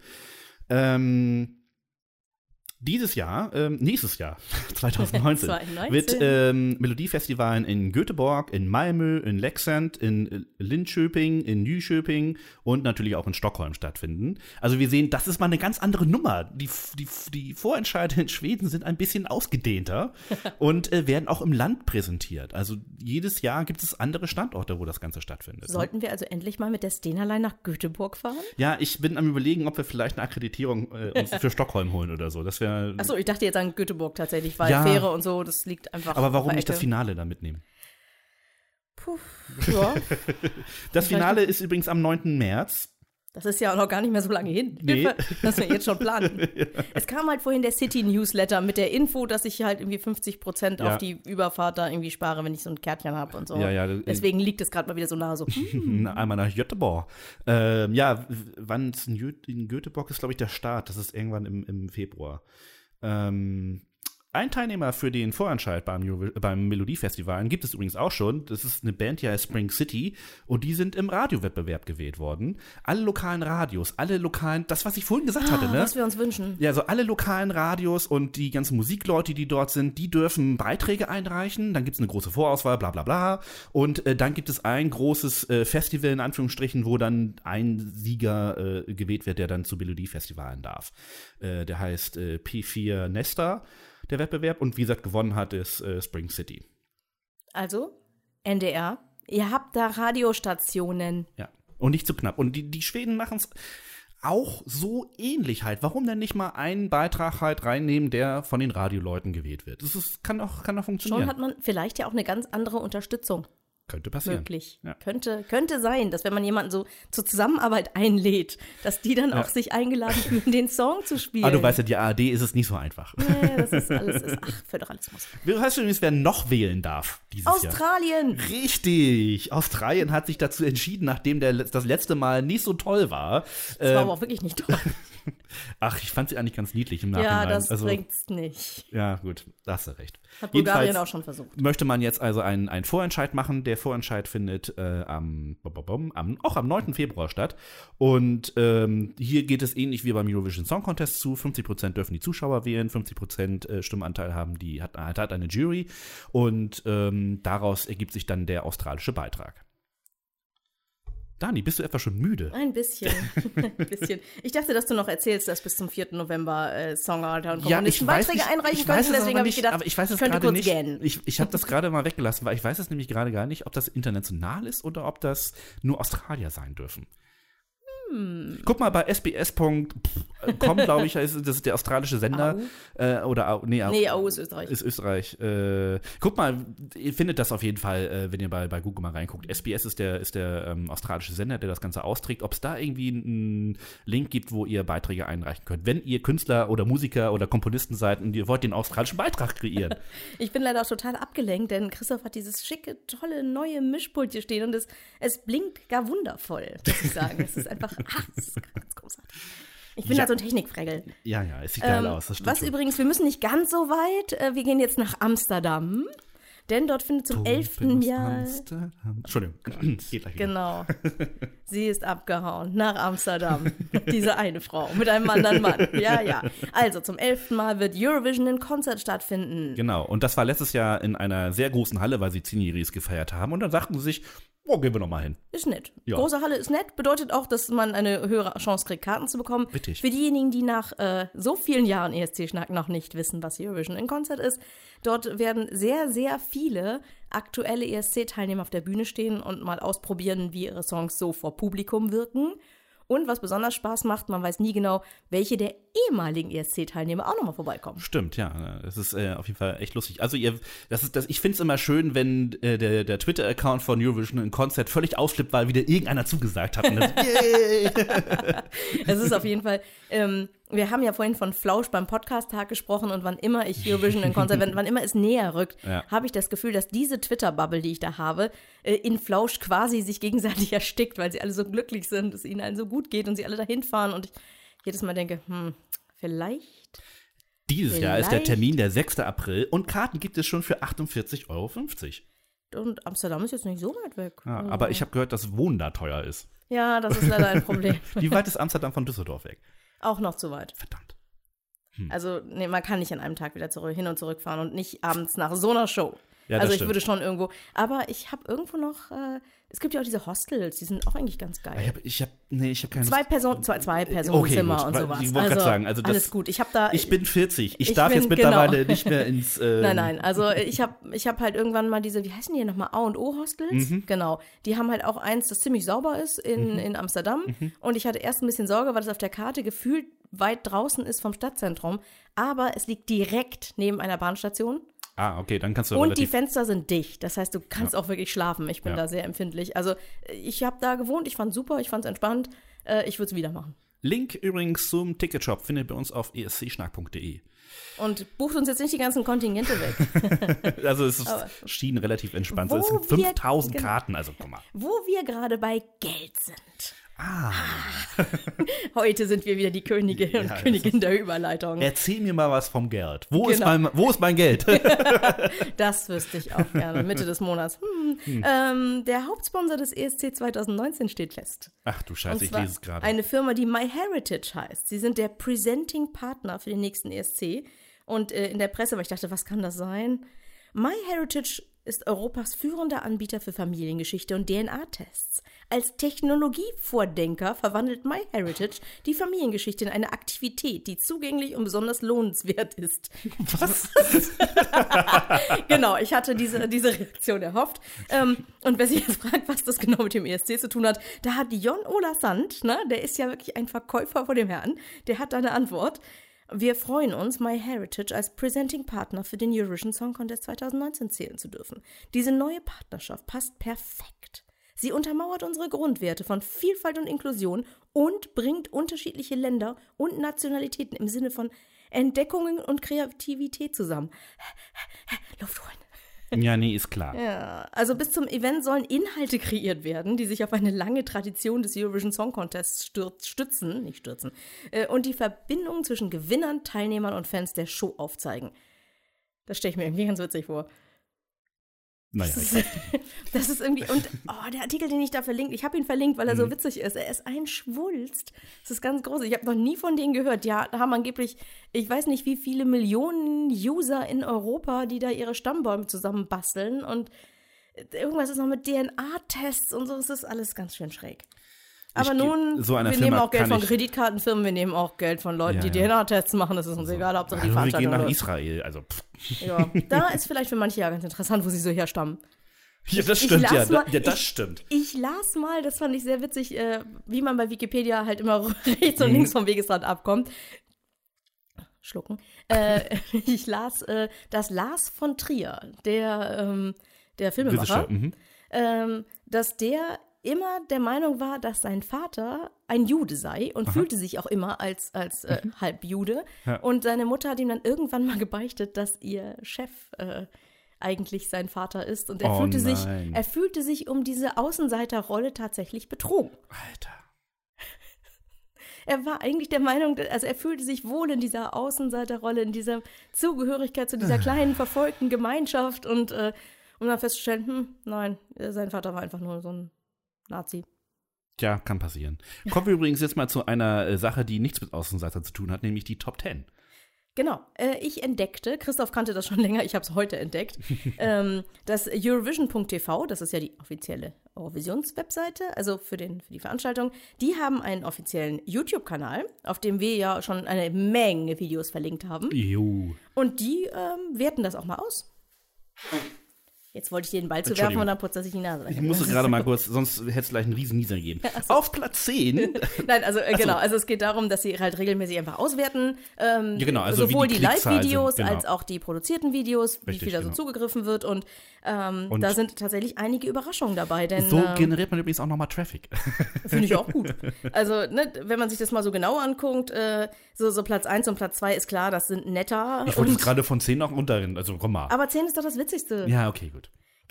Ähm, dieses Jahr, ähm, nächstes Jahr, 2019, 2019. wird ähm, Melodiefestivalen in Göteborg, in Malmö, in Leksand, in äh, Linköping, in Nyköping und natürlich auch in Stockholm stattfinden. Also wir sehen, das ist mal eine ganz andere Nummer. Die, die, die Vorentscheide in Schweden sind ein bisschen ausgedehnter und äh, werden auch im Land präsentiert. Also jedes Jahr gibt es andere Standorte, wo das Ganze stattfindet. ne? Sollten wir also endlich mal mit der Stenerlein nach Göteborg fahren? Ja, ich bin am überlegen, ob wir vielleicht eine Akkreditierung äh, uns für Stockholm holen oder so. Das wäre. Achso, ich dachte jetzt an Göteborg tatsächlich, weil Ja. Fähre und so, das liegt einfach. Aber warum nicht das. Finale da mitnehmen? Puh, ja, Das Finale ist übrigens am 9. März. Das ist ja auch noch gar nicht mehr so lange hin. Nee. Dass wir jetzt schon planen. Es kam halt vorhin der City Newsletter mit der Info, dass ich halt irgendwie 50 Prozent Ja. auf die Überfahrt da irgendwie spare, wenn ich so ein Kärtchen habe und so. Ja, ja, Deswegen liegt es gerade mal wieder so nahe so. hm, Einmal nach Göteborg. Ähm, ja, wann es in, Jö in Göteborg ist, glaube ich, der Start. Das ist irgendwann im, im Februar. Ähm, ein Teilnehmer für den Vorentscheid beim, beim Melodiefestival gibt es übrigens auch schon. Das ist eine Band, die heißt Spring City und die sind im Radiowettbewerb gewählt worden. Alle lokalen Radios, alle lokalen, das, was ich vorhin gesagt hatte, ne? Was wir uns wünschen. Ja, also alle lokalen Radios und die ganzen Musikleute, die dort sind, die dürfen Beiträge einreichen. Dann gibt es eine große Vorauswahl, bla bla bla. Und äh, dann gibt es ein großes äh, Festival, in Anführungsstrichen, wo dann ein Sieger äh, gewählt wird, der dann zu Melodiefestivalen darf. Äh, der heißt äh, P4 Nesta, der Wettbewerb. Und wie gesagt, gewonnen hat ist äh, Spring City. Also, NDR, ihr habt da Radiostationen. Ja. Und nicht zu knapp. Und die, die Schweden machen es auch so ähnlich halt. Warum denn nicht mal einen Beitrag halt reinnehmen, der von den Radioleuten gewählt wird? Das ist, kann auch, kann auch funktionieren. Schon hat man vielleicht ja auch eine ganz andere Unterstützung Könnte passieren. möglich. Ja. Könnte, könnte sein, dass wenn man jemanden so zur Zusammenarbeit einlädt, dass die dann auch sich eingeladen fühlen, den Song zu spielen. Ah, du weißt ja, die ARD ist es nicht so einfach. Ja, das ist alles, ist, ach, Föderalismus. Weißt du übrigens, wer noch wählen darf dieses Jahr? Australien! Richtig. Australien hat sich dazu entschieden, nachdem der, das letzte Mal nicht so toll war. Das war aber auch wirklich nicht toll. ach, ich fand sie eigentlich ganz niedlich im Nachhinein. Ja, das also, bringt's nicht. Ja, gut, da hast du recht. Hat Bulgarien Jedenfalls- auch schon versucht. möchte man jetzt also einen, einen Vorentscheid machen. Der Vorentscheid findet äh, am, am, auch am 9. Februar statt. Und ähm, hier geht es ähnlich wie beim Eurovision Song Contest zu. 50% dürfen die Zuschauer wählen, 50% äh, Stimmanteil haben die, hat, hat, hat eine Jury. Und ähm, daraus ergibt sich dann der australische Beitrag. Dani, bist du etwa schon müde? Ein bisschen. Ein bisschen. Ich dachte, dass du noch erzählst, dass bis zum 4. November äh, Songwriter und Komponisten Beiträge einreichen ich können. Deswegen habe ich nicht, gedacht, aber ich weiß es könnte kurz nicht. gähnen. Ich, ich habe das gerade mal weggelassen, weil ich weiß es nämlich gerade gar nicht, ob das international ist oder ob das nur Australier sein dürfen. Hm. Guck mal bei sbs.com, glaube ich, das ist der australische Sender. Äh, oder, Au- nee, Au- Nee, AU ist Österreich. ist Österreich. Äh, guck mal, ihr findet das auf jeden Fall, äh, wenn ihr bei, bei Google mal reinguckt. SBS ist der, ist der ähm, australische Sender, der das Ganze austrägt. Ob es da irgendwie einen Link gibt, wo ihr Beiträge einreichen könnt. Wenn ihr Künstler oder Musiker oder Komponisten seid und ihr wollt den australischen Beitrag kreieren. Ich bin leider auch total abgelenkt, denn Christoph hat dieses schicke, tolle, neue Mischpult hier stehen und es, es blinkt gar wundervoll, muss ich sagen. Es ist einfach, ganz großartig. Ich bin Ja. halt so ein Technikfregel. ja, ja, es sieht geil Ähm, aus. Was schon. übrigens, wir müssen nicht ganz so weit. Äh, wir gehen jetzt nach Amsterdam, denn dort findet zum elften Jahr. Amsterdam. Entschuldigung, geht gleich. Genau. Sie ist abgehauen nach Amsterdam. Diese eine Frau mit einem anderen Mann. Ja, ja. Also zum elften Mal wird Eurovision in Konzert stattfinden. Genau, und das war letztes Jahr in einer sehr großen Halle, weil sie Zehnjähriges gefeiert haben. Und dann sagten sie sich, oh, gehen wir noch mal hin. Ist nett. Ja. Große Halle ist nett, bedeutet auch, dass man eine höhere Chance kriegt, Karten zu bekommen. Richtig. Für diejenigen, die nach äh, so vielen Jahren ESC-Schnack noch nicht wissen, was Eurovision in Konzert ist, dort werden sehr, sehr viele aktuelle ESC-Teilnehmer auf der Bühne stehen und mal ausprobieren, wie ihre Songs so vor Publikum wirken. Und was besonders Spaß macht, man weiß nie genau, welche der ehemaligen ESC-Teilnehmer auch nochmal vorbeikommen. Stimmt, ja. Das ist äh, auf jeden Fall echt lustig. Also ihr, das ist das, ich finde es immer schön, wenn äh, der, der Twitter-Account von Eurovision ein Konzert völlig ausflippt, weil wieder irgendeiner zugesagt hat. Und das! Es ist auf jeden Fall, ähm, wir haben ja vorhin von Flausch beim Podcast-Tag gesprochen und wann immer ich Eurovision in Konzert, wann immer es näher rückt, Ja. habe ich das Gefühl, dass diese Twitter-Bubble, die ich da habe, äh, in Flausch quasi sich gegenseitig erstickt, weil sie alle so glücklich sind, es ihnen allen so gut geht und sie alle dahin fahren und ich jedes Mal denke, hm, vielleicht. Dieses Jahr ist der Vielleicht. Termin der 6. April und Karten gibt es schon für 48,50 Euro. Und Amsterdam ist jetzt nicht so weit weg. Ja, aber ich habe gehört, dass Wohnen da teuer ist. Ja, das ist leider ein Problem. Wie weit ist Amsterdam von Düsseldorf weg? Auch noch zu weit. Verdammt. Also, nee, man kann nicht an einem Tag wieder zurück, hin und zurück fahren und nicht abends nach so einer Show. Ja, also ich stimmt. würde schon irgendwo. Aber ich habe irgendwo noch, äh, es gibt ja auch diese Hostels, die sind auch eigentlich ganz geil. Ich habe, ich hab, nee, ich habe keine. Zwei Personen, zwei, zwei Personenzimmer gut. und sowas. ich wollte grad sagen, also das- alles gut. Ich habe da. Ich bin 40. Ich, Ich darf bin- jetzt mittlerweile genau. nicht mehr ins. Ähm, Nein, nein, also ich habe ich hab halt irgendwann mal diese, wie heißen die nochmal, A und O Hostels? Mhm. Genau. Die haben halt auch eins, das ziemlich sauber ist in, in Amsterdam. Mhm. Und ich hatte erst ein bisschen Sorge, weil das auf der Karte gefühlt weit draußen ist vom Stadtzentrum. Aber es liegt direkt neben einer Bahnstation. Ah, okay, dann kannst du Und die. Fenster sind dicht. Das heißt, du kannst auch wirklich schlafen. Ich bin Ja. da sehr empfindlich. Also ich habe da gewohnt, ich fand super, ich fand es entspannt. Äh, ich würde es wieder machen. Link übrigens zum Ticketshop findet ihr bei uns auf escschnack.de. Und bucht uns jetzt nicht die ganzen Kontingente weg. Also es Aber- schien relativ entspannt. Es sind wir- 5000 genau. Karten, also guck mal. Wo wir gerade bei Geld sind. Ah. Heute sind wir wieder die Könige und das Königin der Überleitung. Erzähl mir mal was vom Geld. Wo, ist, Genau. mein, wo ist mein Geld? Das wüsste ich auch gerne. Mitte des Monats. Hm. Ähm, der Hauptsponsor des ESC 2019 steht fest. Ach du Scheiße, Und ich lese es gerade. Eine Firma, die MyHeritage heißt. Sie sind der Presenting Partner für den nächsten ESC. Und äh, in der Presse, weil ich dachte, was kann das sein? MyHeritage ist Europas führender Anbieter für Familiengeschichte und DNA-Tests. Als Technologievordenker verwandelt MyHeritage die Familiengeschichte in eine Aktivität, die zugänglich und besonders lohnenswert ist. Was? genau, ich hatte diese, diese Reaktion erhofft. Ähm, und wer sich jetzt fragt, was das genau mit dem ESC zu tun hat, da hat Jon Ola Sand, ne, der ist ja wirklich ein Verkäufer vor dem Herrn, der hat da eine Antwort. Wir freuen uns, MyHeritage als Presenting Partner für den Eurovision Song Contest 2019 zählen zu dürfen. Diese neue Partnerschaft passt perfekt. Sie untermauert unsere Grundwerte von Vielfalt und Inklusion und bringt unterschiedliche Länder und Nationalitäten im Sinne von Entdeckungen und Kreativität zusammen. Luft holen. Ja, nee, ist klar. Ja, also bis zum Event sollen Inhalte kreiert werden, die sich auf eine lange Tradition des Eurovision Song Contests stützen, nicht stürzen, äh, und die Verbindung zwischen Gewinnern, Teilnehmern und Fans der Show aufzeigen. Das stelle ich mir irgendwie ganz witzig vor. Naja, Das ist, das ist irgendwie, und oh, der Artikel, den ich da verlinkt, ich habe ihn verlinkt, weil er Mhm. so witzig ist. Er ist ein Schwulst. Das ist ganz groß. Ich habe noch nie von denen gehört. Ja, da haben angeblich, ich weiß nicht, wie viele Millionen User in Europa, die da ihre Stammbäume zusammenbasteln und irgendwas ist noch mit DNA-Tests und so. Es ist alles ganz schön schräg. Aber nun, so wir Firma nehmen auch Geld von Kreditkartenfirmen, wir nehmen auch Geld von Leuten, Ja, die ja. DNA-Tests machen. Das ist uns egal, Hauptsache die also wir gehen Veranstaltung. nach. Israel. Also, pff. Ja, da ist vielleicht für manche ja ganz interessant, wo sie so herstammen. Ja, das stimmt, ja. mal- ja, das ich- stimmt. Ich las mal, das fand ich sehr witzig, äh, wie man bei Wikipedia halt immer rechts Mhm. und links vom Wegesrand abkommt. Schlucken. Äh, ich las, äh, dass Lars von Trier, der, ähm, der Filmemacher, mhm. ähm, dass der immer der Meinung war, dass sein Vater ein Jude sei und fühlte sich auch immer als, als äh, Halbjude. Mhm. Ja. Und seine Mutter hat ihm dann irgendwann mal gebeichtet, dass ihr Chef äh, eigentlich sein Vater ist. Und er, Oh fühlte sich, er fühlte sich um diese Außenseiterrolle tatsächlich betrogen. Alter. Er war eigentlich der Meinung, also er fühlte sich wohl in dieser Außenseiterrolle, in dieser Zugehörigkeit zu Ah. dieser kleinen, verfolgten Gemeinschaft und äh, um dann festzustellen, hm, nein, sein Vater war einfach nur so ein Nazi. Tja, kann passieren. Kommen wir übrigens jetzt mal zu einer äh, Sache, die nichts mit Außenseiter zu tun hat, nämlich die Top 10. Genau, äh, ich entdeckte, Christoph kannte das schon länger, ich habe es heute entdeckt, ähm, dass Eurovision.tv, das ist ja die offizielle Eurovisions-Webseite, also für, den, für die Veranstaltung, die haben einen offiziellen YouTube-Kanal, auf dem wir ja schon eine Menge Videos verlinkt haben. Jo. Und die ähm, werten das auch mal aus. Jetzt wollte ich dir den Ball zu werfen und dann putzt er sich die Nase. Ich musste gerade mal kurz, sonst hätte es gleich einen riesen Nieser gegeben. Auf Platz 10. Nein, also äh, genau, also es geht darum, dass sie halt regelmäßig einfach auswerten. Ähm, Ja, genau, also wie sowohl die die, Live-Videos genau. als auch die produzierten Videos, wie Richtig, viel da so genau. zugegriffen wird. Und, ähm, Und- da sind tatsächlich einige Überraschungen dabei, denn So ähm, generiert man übrigens auch nochmal Traffic. finde ich auch gut. Also, ne, wenn man sich das mal so genau anguckt, äh, so, so Platz 1 und Platz 2 ist klar, das sind netter. Ich wollte gerade von 10 noch runterrennen, also komm mal. aber 10 ist doch das Witzigste. Ja, okay, gut.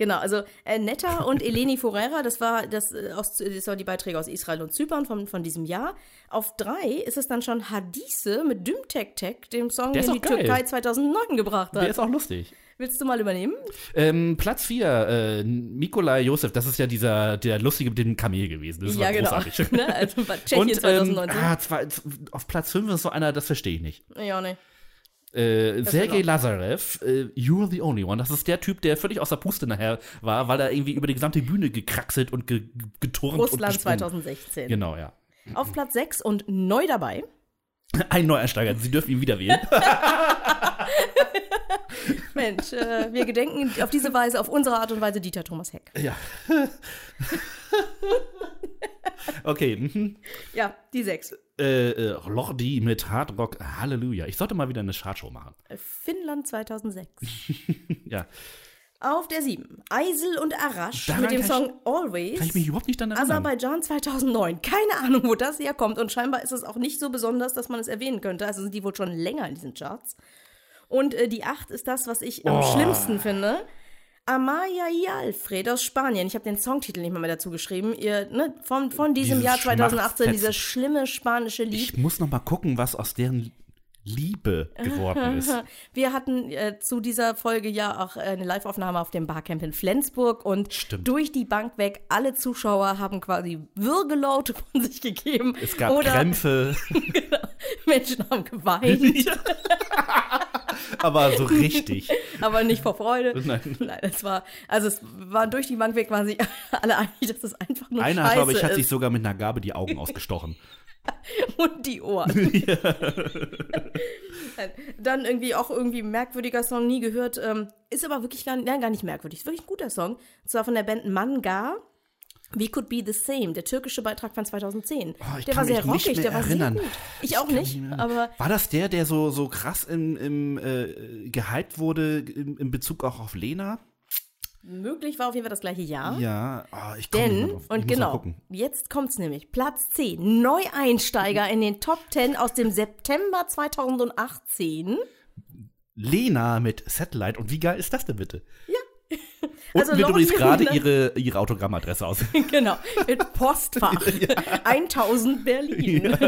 Genau, also äh, Netta und Eleni Forera, das war das, äh, aus, das waren die Beiträge aus Israel und Zypern von, von diesem Jahr. Auf drei ist es dann schon Hadise mit Düm Tek dem Song, Der den die geil. Türkei 2009 gebracht Der hat. ist auch lustig. Willst du mal übernehmen? Ähm, Platz 4, äh, Nikolai Josef, das ist ja dieser, der Lustige mit dem Kamel gewesen. Das ja, war genau. großartig. ne? Also bei Tschechien Und ähm, 2019. ah, zwei, auf Platz 5 ist so einer, das verstehe ich nicht. ja, ne. Äh, Sergei. Lazarev, äh, You're the Only One. Das ist der Typ, der völlig aus der Puste nachher war, weil er irgendwie über die gesamte Bühne gekraxelt und ge geturnt und Russland gesprungen. 2016. Genau, ja. Auf Platz 6 und neu dabei. Ein Neueinsteiger, Sie dürfen ihn wieder wählen. Mensch, äh, wir gedenken auf diese Weise, auf unsere Art und Weise Dieter Thomas Heck. ja. okay, mhm. Ja, die 6. äh, äh, Lordi mit Hard Rock Halleluja. Ich sollte mal wieder eine Chartshow machen. Finnland 2006. Ja. Auf der 7. Eisel und Arash Daran mit dem kann ich- Song Always. Kann ich mich überhaupt nicht daran erinnern. Aserbaidschan 2009. Keine Ahnung, wo das herkommt. Und scheinbar ist es auch nicht so besonders, dass man es erwähnen könnte. Also sind die wohl schon länger in diesen Charts. Und äh, die 8 ist das, was ich am Oh. schlimmsten finde. Amaya y Alfred aus Spanien. Ich habe den Songtitel nicht mal mehr dazu geschrieben. Ihr, ne, von, von diesem Dieses Jahr 2018, Schmachtfetzen. dieses schlimme spanische Lied. Ich muss noch mal gucken, was aus deren Liebe geworden ist. Wir hatten äh, zu dieser Folge ja auch eine Live-Aufnahme auf dem Barcamp in Flensburg und Stimmt. durch die Bank weg, alle Zuschauer haben quasi Würgelaute von sich gegeben. Es gab oder Krämpfe, Menschen haben geweint, aber so richtig. aber nicht vor Freude. Nein. Nein, es war, also es waren durch die Bank weg, waren sich alle einig, dass es einfach nur Einer, Scheiße glaube ich, hat sich sogar mit einer Gabe die Augen ausgestochen. und die Ohren. Dann irgendwie auch irgendwie merkwürdiger Song, nie gehört. Ähm, ist aber wirklich gar, nein, gar nicht merkwürdig. Ist wirklich ein guter Song. Und zwar von der Band Manga. We Could Be the Same, der türkische Beitrag von 2010. Oh, ich der war sehr rockig, der war erinnern. sehr gut. Ich auch kann nicht, aber War das der, der so, so krass im, im, äh, gehypt wurde im, in Bezug auch auf Lena? möglich war auf jeden Fall das gleiche Jahr. Ja, oh, ich komm nicht mehr Denn, drauf. Ich und genau, gucken. jetzt kommt's nämlich. Platz 10, Neueinsteiger in den Top 10 aus dem September 2018. Lena mit Satellite. Und wie geil ist das denn bitte? Ja. Und Also mir übrigens Lordi- gerade ihre, ihre Autogrammadresse aus. Genau, mit Postfach. 1000 Berlin.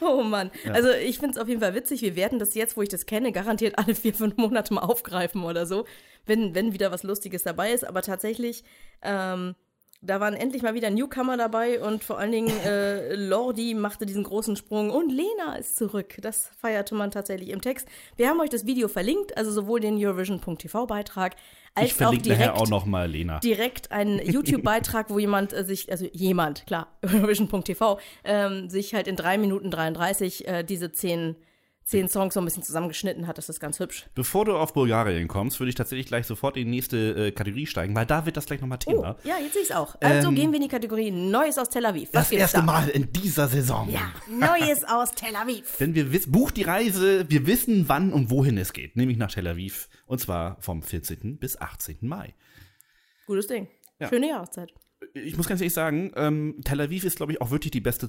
Oh Mann. Also ich finde es auf jeden Fall witzig. Wir werden das jetzt, wo ich das kenne, garantiert alle vier, fünf Monate mal aufgreifen oder so, wenn, wenn wieder was Lustiges dabei ist. Aber tatsächlich, ähm, da waren endlich mal wieder Newcomer dabei und vor allen Dingen äh, Lordi machte diesen großen Sprung und Lena ist zurück. Das feierte man tatsächlich im Text. Wir haben euch das Video verlinkt, also sowohl den Eurovision.tv-Beitrag als Ich auch direkt nachher auch noch mal Lena. direkt einen YouTube-Beitrag, wo jemand äh, sich, also jemand, klar, Eurovision.tv, ähm, sich halt in 3 Minuten 33 äh, diese zehn, zehn Songs so ein bisschen zusammengeschnitten hat. Das ist ganz hübsch. Bevor du auf Bulgarien kommst, würde ich tatsächlich gleich sofort in die nächste äh, Kategorie steigen, weil da wird das gleich nochmal Oh, Thema. ja, jetzt sehe ich es auch. Also Ähm, gehen wir in die Kategorie Neues aus Tel Aviv. Was das erste da? Mal in dieser Saison. Ja, Neues aus Tel Aviv. Denn wir wissen, bucht die Reise, wir wissen, wann und wohin es geht, nämlich nach Tel Aviv. Und zwar vom 14. bis 18. Mai. Gutes Ding. Ja. Schöne Jahreszeit. Ich muss ganz ehrlich sagen, ähm, Tel Aviv ist, glaube ich, auch wirklich die beste,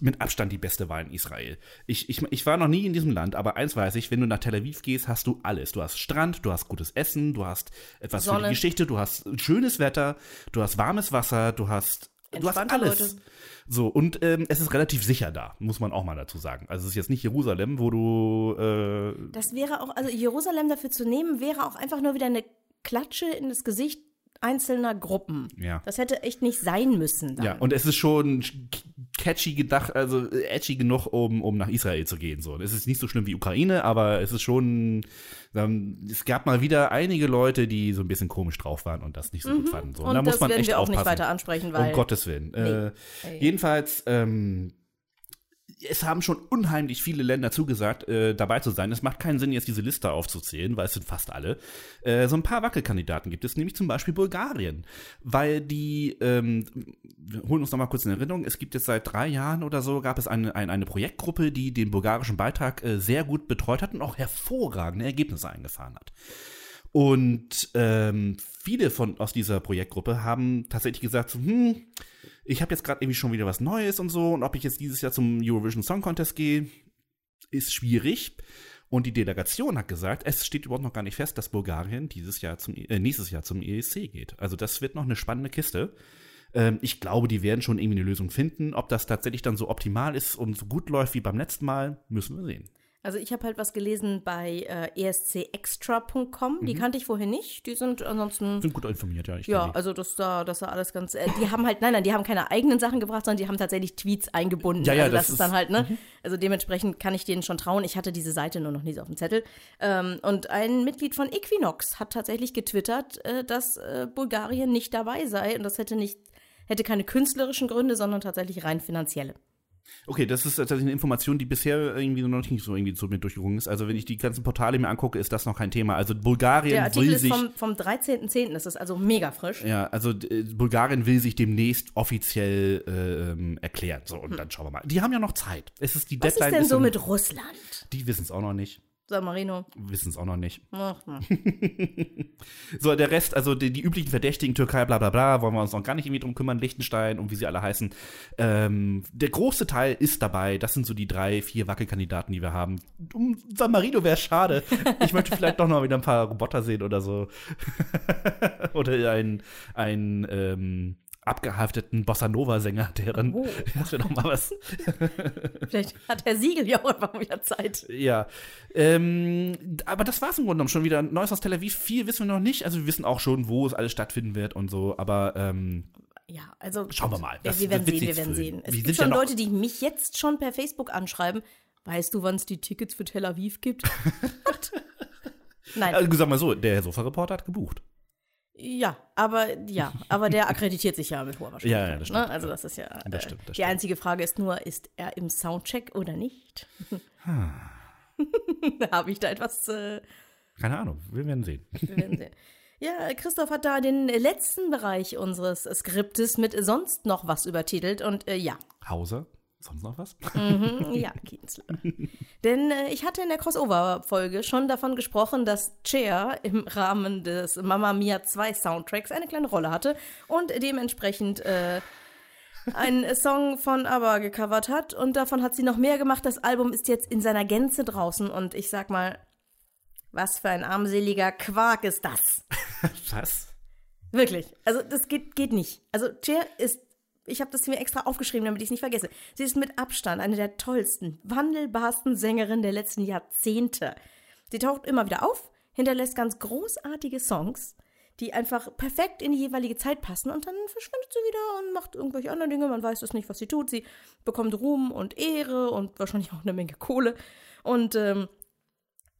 mit Abstand die beste Wahl in Israel. Ich, ich, ich war noch nie in diesem Land, aber eins weiß ich, wenn du nach Tel Aviv gehst, hast du alles. Du hast Strand, du hast gutes Essen, du hast etwas für Sonne. die Geschichte, du hast schönes Wetter, du hast warmes Wasser, du hast, du hast alles. Leute. So, und ähm, es ist relativ sicher da, muss man auch mal dazu sagen. Also es ist jetzt nicht Jerusalem, wo du äh, Das wäre auch, also Jerusalem dafür zu nehmen, wäre auch einfach nur wieder eine Klatsche in das Gesicht einzelner Gruppen. Ja. Das hätte echt nicht sein müssen. Dann. Ja, und es ist schon catchy gedacht, also äh, edgy genug, um, um nach Israel zu gehen. So. Es ist nicht so schlimm wie Ukraine, aber es ist schon, ähm, es gab mal wieder einige Leute, die so ein bisschen komisch drauf waren und das nicht so gut fanden. So. Und da muss man werden echt wir auch aufpassen. nicht weiter ansprechen, weil Um Gottes Willen. Äh, Ey. jedenfalls, ähm, es haben schon unheimlich viele Länder zugesagt, äh, dabei zu sein. Es macht keinen Sinn, jetzt diese Liste aufzuzählen, weil es sind fast alle. Äh, so ein paar Wackelkandidaten gibt es, nämlich zum Beispiel Bulgarien. Weil die, ähm, wir holen uns nochmal kurz in Erinnerung, es gibt jetzt seit drei Jahren oder so, gab es eine, eine, eine Projektgruppe, die den bulgarischen Beitrag äh, sehr gut betreut hat und auch hervorragende Ergebnisse eingefahren hat. Und ähm, viele von aus dieser Projektgruppe haben tatsächlich gesagt, so, hm, ich habe jetzt gerade irgendwie schon wieder was Neues und so, und ob ich jetzt dieses Jahr zum Eurovision Song Contest gehe, ist schwierig. Und die Delegation hat gesagt, es steht überhaupt noch gar nicht fest, dass Bulgarien dieses Jahr zum, äh, nächstes Jahr zum ESC geht. Also das wird noch eine spannende Kiste. Ähm, ich glaube, die werden schon irgendwie eine Lösung finden. Ob das tatsächlich dann so optimal ist und so gut läuft wie beim letzten Mal, müssen wir sehen. Also ich habe halt was gelesen bei äh, escextra.com. Die Mhm. kannte ich vorher nicht. Die sind ansonsten Sind gut informiert, ja. Ich Ja, also das da, das da alles ganz. Äh, die haben halt, nein, nein, die haben keine eigenen Sachen gebracht, sondern die haben tatsächlich Tweets eingebunden. Ja, ja, also das, das ist dann ist- halt, ne? Also dementsprechend kann ich denen schon trauen. Ich hatte diese Seite nur noch nie so auf dem Zettel. Ähm, und ein Mitglied von Equinox hat tatsächlich getwittert, äh, dass äh, Bulgarien nicht dabei sei und das hätte nicht, hätte keine künstlerischen Gründe, sondern tatsächlich rein finanzielle. Okay, das ist tatsächlich eine Information, die bisher irgendwie noch nicht so irgendwie zu mir durchgerungen ist. Also wenn ich die ganzen Portale mir angucke, ist das noch kein Thema. Also Bulgarien Der Artikel will ist sich vom, vom 13.10., das ist also mega frisch. ja, also äh, Bulgarien will sich demnächst offiziell äh, ähm, erklären. So und dann schauen wir mal. Die haben ja noch Zeit. Es ist die Was Deadline. ist denn so mit Russland? Die wissen es auch noch nicht. San Marino. Wissen es auch noch nicht. Ach. So, der Rest, also die, die üblichen Verdächtigen, Türkei, bla bla bla, wollen wir uns noch gar nicht irgendwie drum kümmern, Liechtenstein und wie sie alle heißen. Ähm, der große Teil ist dabei. Das sind so die drei, vier Wackelkandidaten, die wir haben. Um San Marino wäre schade. Ich möchte vielleicht doch noch wieder ein paar Roboter sehen oder so. oder ein, ein ähm, abgehafteten Bossa Nova-Sänger, der dann. Oh. Das wäre doch mal was. Vielleicht hat Herr Siegel ja auch einfach wieder Zeit. Ja, ähm, aber das war's im Grunde genommen schon wieder. Neues aus Tel Aviv, viel wissen wir noch nicht. Also wir wissen auch schon, wo es alles stattfinden wird und so, aber ähm, Ja, also. Schauen wir mal. Ja, Das wir werden sehen, wir werden sehen. Es Wir gibt ja schon noch- Leute, die mich jetzt schon per Facebook anschreiben. Weißt du, wann es die Tickets für Tel Aviv gibt? Nein, also sag mal so, der Sofa-Reporter hat gebucht. Ja, aber ja, aber der akkreditiert sich ja mit hoher Wahrscheinlichkeit. Ja, ja, das stimmt. Ne? Also das ist ja. Das äh, stimmt, das die stimmt. einzige Frage ist nur, ist er im Soundcheck oder nicht? Habe ich da etwas äh, Keine Ahnung, wir werden sehen. Wir werden sehen. Ja, Christoph hat da den letzten Bereich unseres Skriptes mit sonst noch was übertitelt und äh, ja, Hauser, sonst noch was? Mhm, ja, Kienzler. Denn äh, ich hatte in der Crossover-Folge schon davon gesprochen, dass Cher im Rahmen des Mamma Mia 2 Soundtracks eine kleine Rolle hatte und dementsprechend äh, einen Song von ABBA gecovert hat. Und davon hat sie noch mehr gemacht. Das Album ist jetzt in seiner Gänze draußen und ich sag mal, was für ein armseliger Quark ist das? Was? Wirklich. Also das geht, geht nicht. Also Cher ist, ich habe das mir extra aufgeschrieben, damit ich es nicht vergesse. Sie ist mit Abstand eine der tollsten, wandelbarsten Sängerinnen der letzten Jahrzehnte. Sie taucht immer wieder auf, hinterlässt ganz großartige Songs, die einfach perfekt in die jeweilige Zeit passen und dann verschwindet sie wieder und macht irgendwelche anderen Dinge. Man weiß es nicht, was sie tut. Sie bekommt Ruhm und Ehre und wahrscheinlich auch eine Menge Kohle. Und ähm,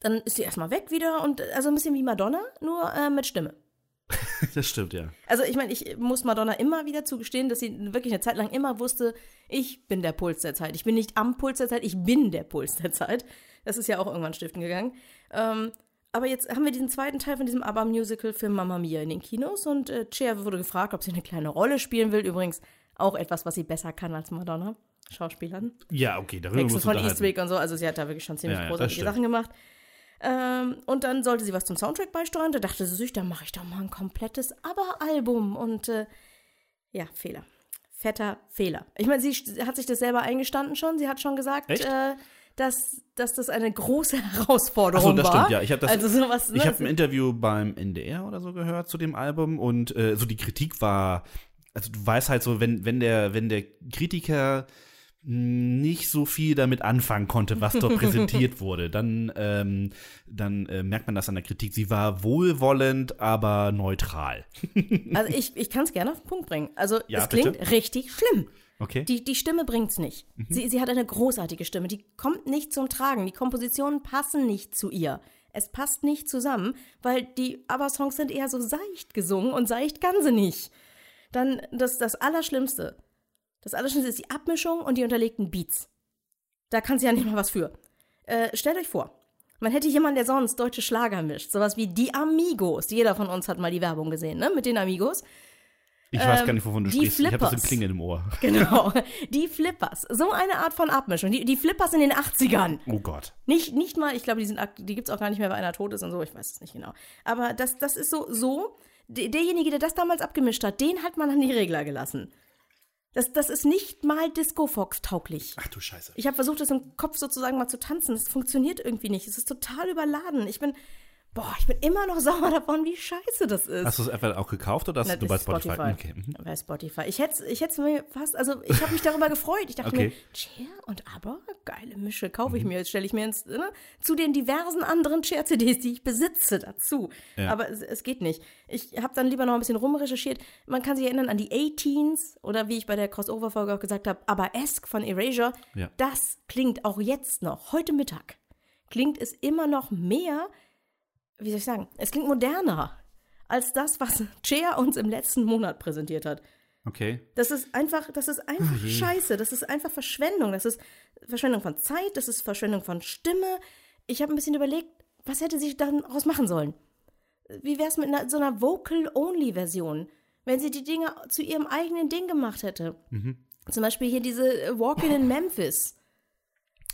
dann ist sie erstmal weg wieder und äh, also ein bisschen wie Madonna, nur äh, mit Stimme. Das stimmt, ja. Also ich meine, ich muss Madonna immer wieder zugestehen, dass sie wirklich eine Zeit lang immer wusste, ich bin der Puls der Zeit. Ich bin nicht am Puls der Zeit, ich bin der Puls der Zeit. Das ist ja auch irgendwann stiften gegangen. Ähm, aber jetzt haben wir diesen zweiten Teil von diesem ABBA-Musical für Mamma Mia in den Kinos und äh, Cher wurde gefragt, ob sie eine kleine Rolle spielen will. Übrigens auch etwas, was sie besser kann als Madonna. Schauspielern. Ja, okay, darüber Wechsel von. Eastwick und so. Also sie hat da wirklich schon ziemlich Ja, ja, großartige stimmt. Sachen gemacht. Ähm, und dann sollte sie was zum Soundtrack beisteuern. Da dachte sie sich, dann mache ich doch mal ein komplettes ABBA-Album. Und äh, ja, Fehler. Fetter Fehler. Ich meine, sie hat sich das selber eingestanden schon. Sie hat schon gesagt, äh, dass, dass das eine große Herausforderung Ach so, das war. stimmt, ja. Ich hab das- also sowas, ne? Ich habe ein Interview beim NDR oder so gehört zu dem Album und äh, so die Kritik war, also du weißt halt so, wenn, wenn der, wenn der Kritiker nicht so viel damit anfangen konnte, was dort präsentiert wurde, dann, ähm, dann äh, merkt man das an der Kritik. Sie war wohlwollend, aber neutral. also ich, ich kann es gerne auf den Punkt bringen. Also Ja, es klingt bitte. richtig schlimm. Okay. Die, die Stimme bringt's nicht. Sie, sie hat eine großartige Stimme. Die kommt nicht zum Tragen. Die Kompositionen passen nicht zu ihr. Es passt nicht zusammen, weil die ABBA-Songs sind eher so seicht gesungen und seicht kann sie nicht. Dann das, das Allerschlimmste. Das Allerschlimmste ist die Abmischung und die unterlegten Beats. Da kann sie ja nicht mal was für. Äh, stellt euch vor, man hätte jemanden, der sonst deutsche Schlager mischt. Sowas wie die Amigos. Jeder von uns hat mal die Werbung gesehen, ne? Mit den Amigos. Ich weiß gar nicht, wovon du Ähm, die sprichst. Ich habe das im Flippers. Klingeln im Ohr. Genau. Die Flippers. So eine Art von Abmischung. Die, die Flippers in den 80ern. Oh Gott. Nicht, nicht mal, ich glaube, die, sind die gibt es auch gar nicht mehr, weil einer tot ist und so, ich weiß es nicht genau. Aber das, das ist so, so, de- derjenige, der das damals abgemischt hat, den hat man an die Regler gelassen. Das, das ist nicht mal Disco-Fox-tauglich. Ach du Scheiße. Ich habe versucht, das im Kopf sozusagen mal zu tanzen. Es funktioniert irgendwie nicht. Es ist total überladen. Ich bin, boah, ich bin immer noch sauer davon, wie scheiße das ist. Hast du es einfach auch gekauft oder hast Na, du bei ist Spotify? Okay. mhm. Bei Spotify. Ich hätte ich hätt's mir fast, also ich habe mich darüber gefreut. Ich dachte Okay. mir, Cher und Aber, geile Mische, kaufe ich Mhm. mir. Jetzt stelle ich mir ins, ne, zu den diversen anderen Cher-CDs, die ich besitze, dazu. Ja. Aber es, es geht nicht. Ich habe dann lieber noch ein bisschen rumrecherchiert. Man kann sich erinnern an die A-Teens oder wie ich bei der Crossover-Folge auch gesagt habe, aber Esk von Erasure. Ja. Das klingt auch jetzt noch, heute Mittag, klingt es immer noch mehr wie soll ich sagen, es klingt moderner als das, was Cher uns im letzten Monat präsentiert hat. Okay. Das ist einfach, das ist einfach Oh scheiße. Das ist einfach Verschwendung. Das ist Verschwendung von Zeit, das ist Verschwendung von Stimme. Ich habe ein bisschen überlegt, was hätte sie daraus machen sollen? Wie wäre es mit einer, so einer Vocal-Only-Version, wenn sie die Dinge zu ihrem eigenen Ding gemacht hätte? Mhm. Zum Beispiel hier diese äh, Walking in Memphis.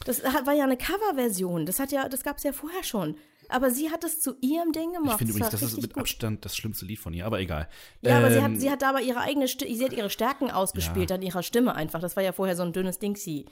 Das war ja eine Coverversion. Das hat ja, das gab es ja vorher schon. Aber sie hat es zu ihrem Ding gemacht. Ich finde übrigens, das ist mit gut. Abstand das schlimmste Lied von ihr, aber egal. Ja, aber sie Ähm, hat, sie hat da aber ihre eigene Stimme, sie hat ihre Stärken ausgespielt an ihrer Stimme einfach. Das war ja vorher so ein dünnes Dingsy.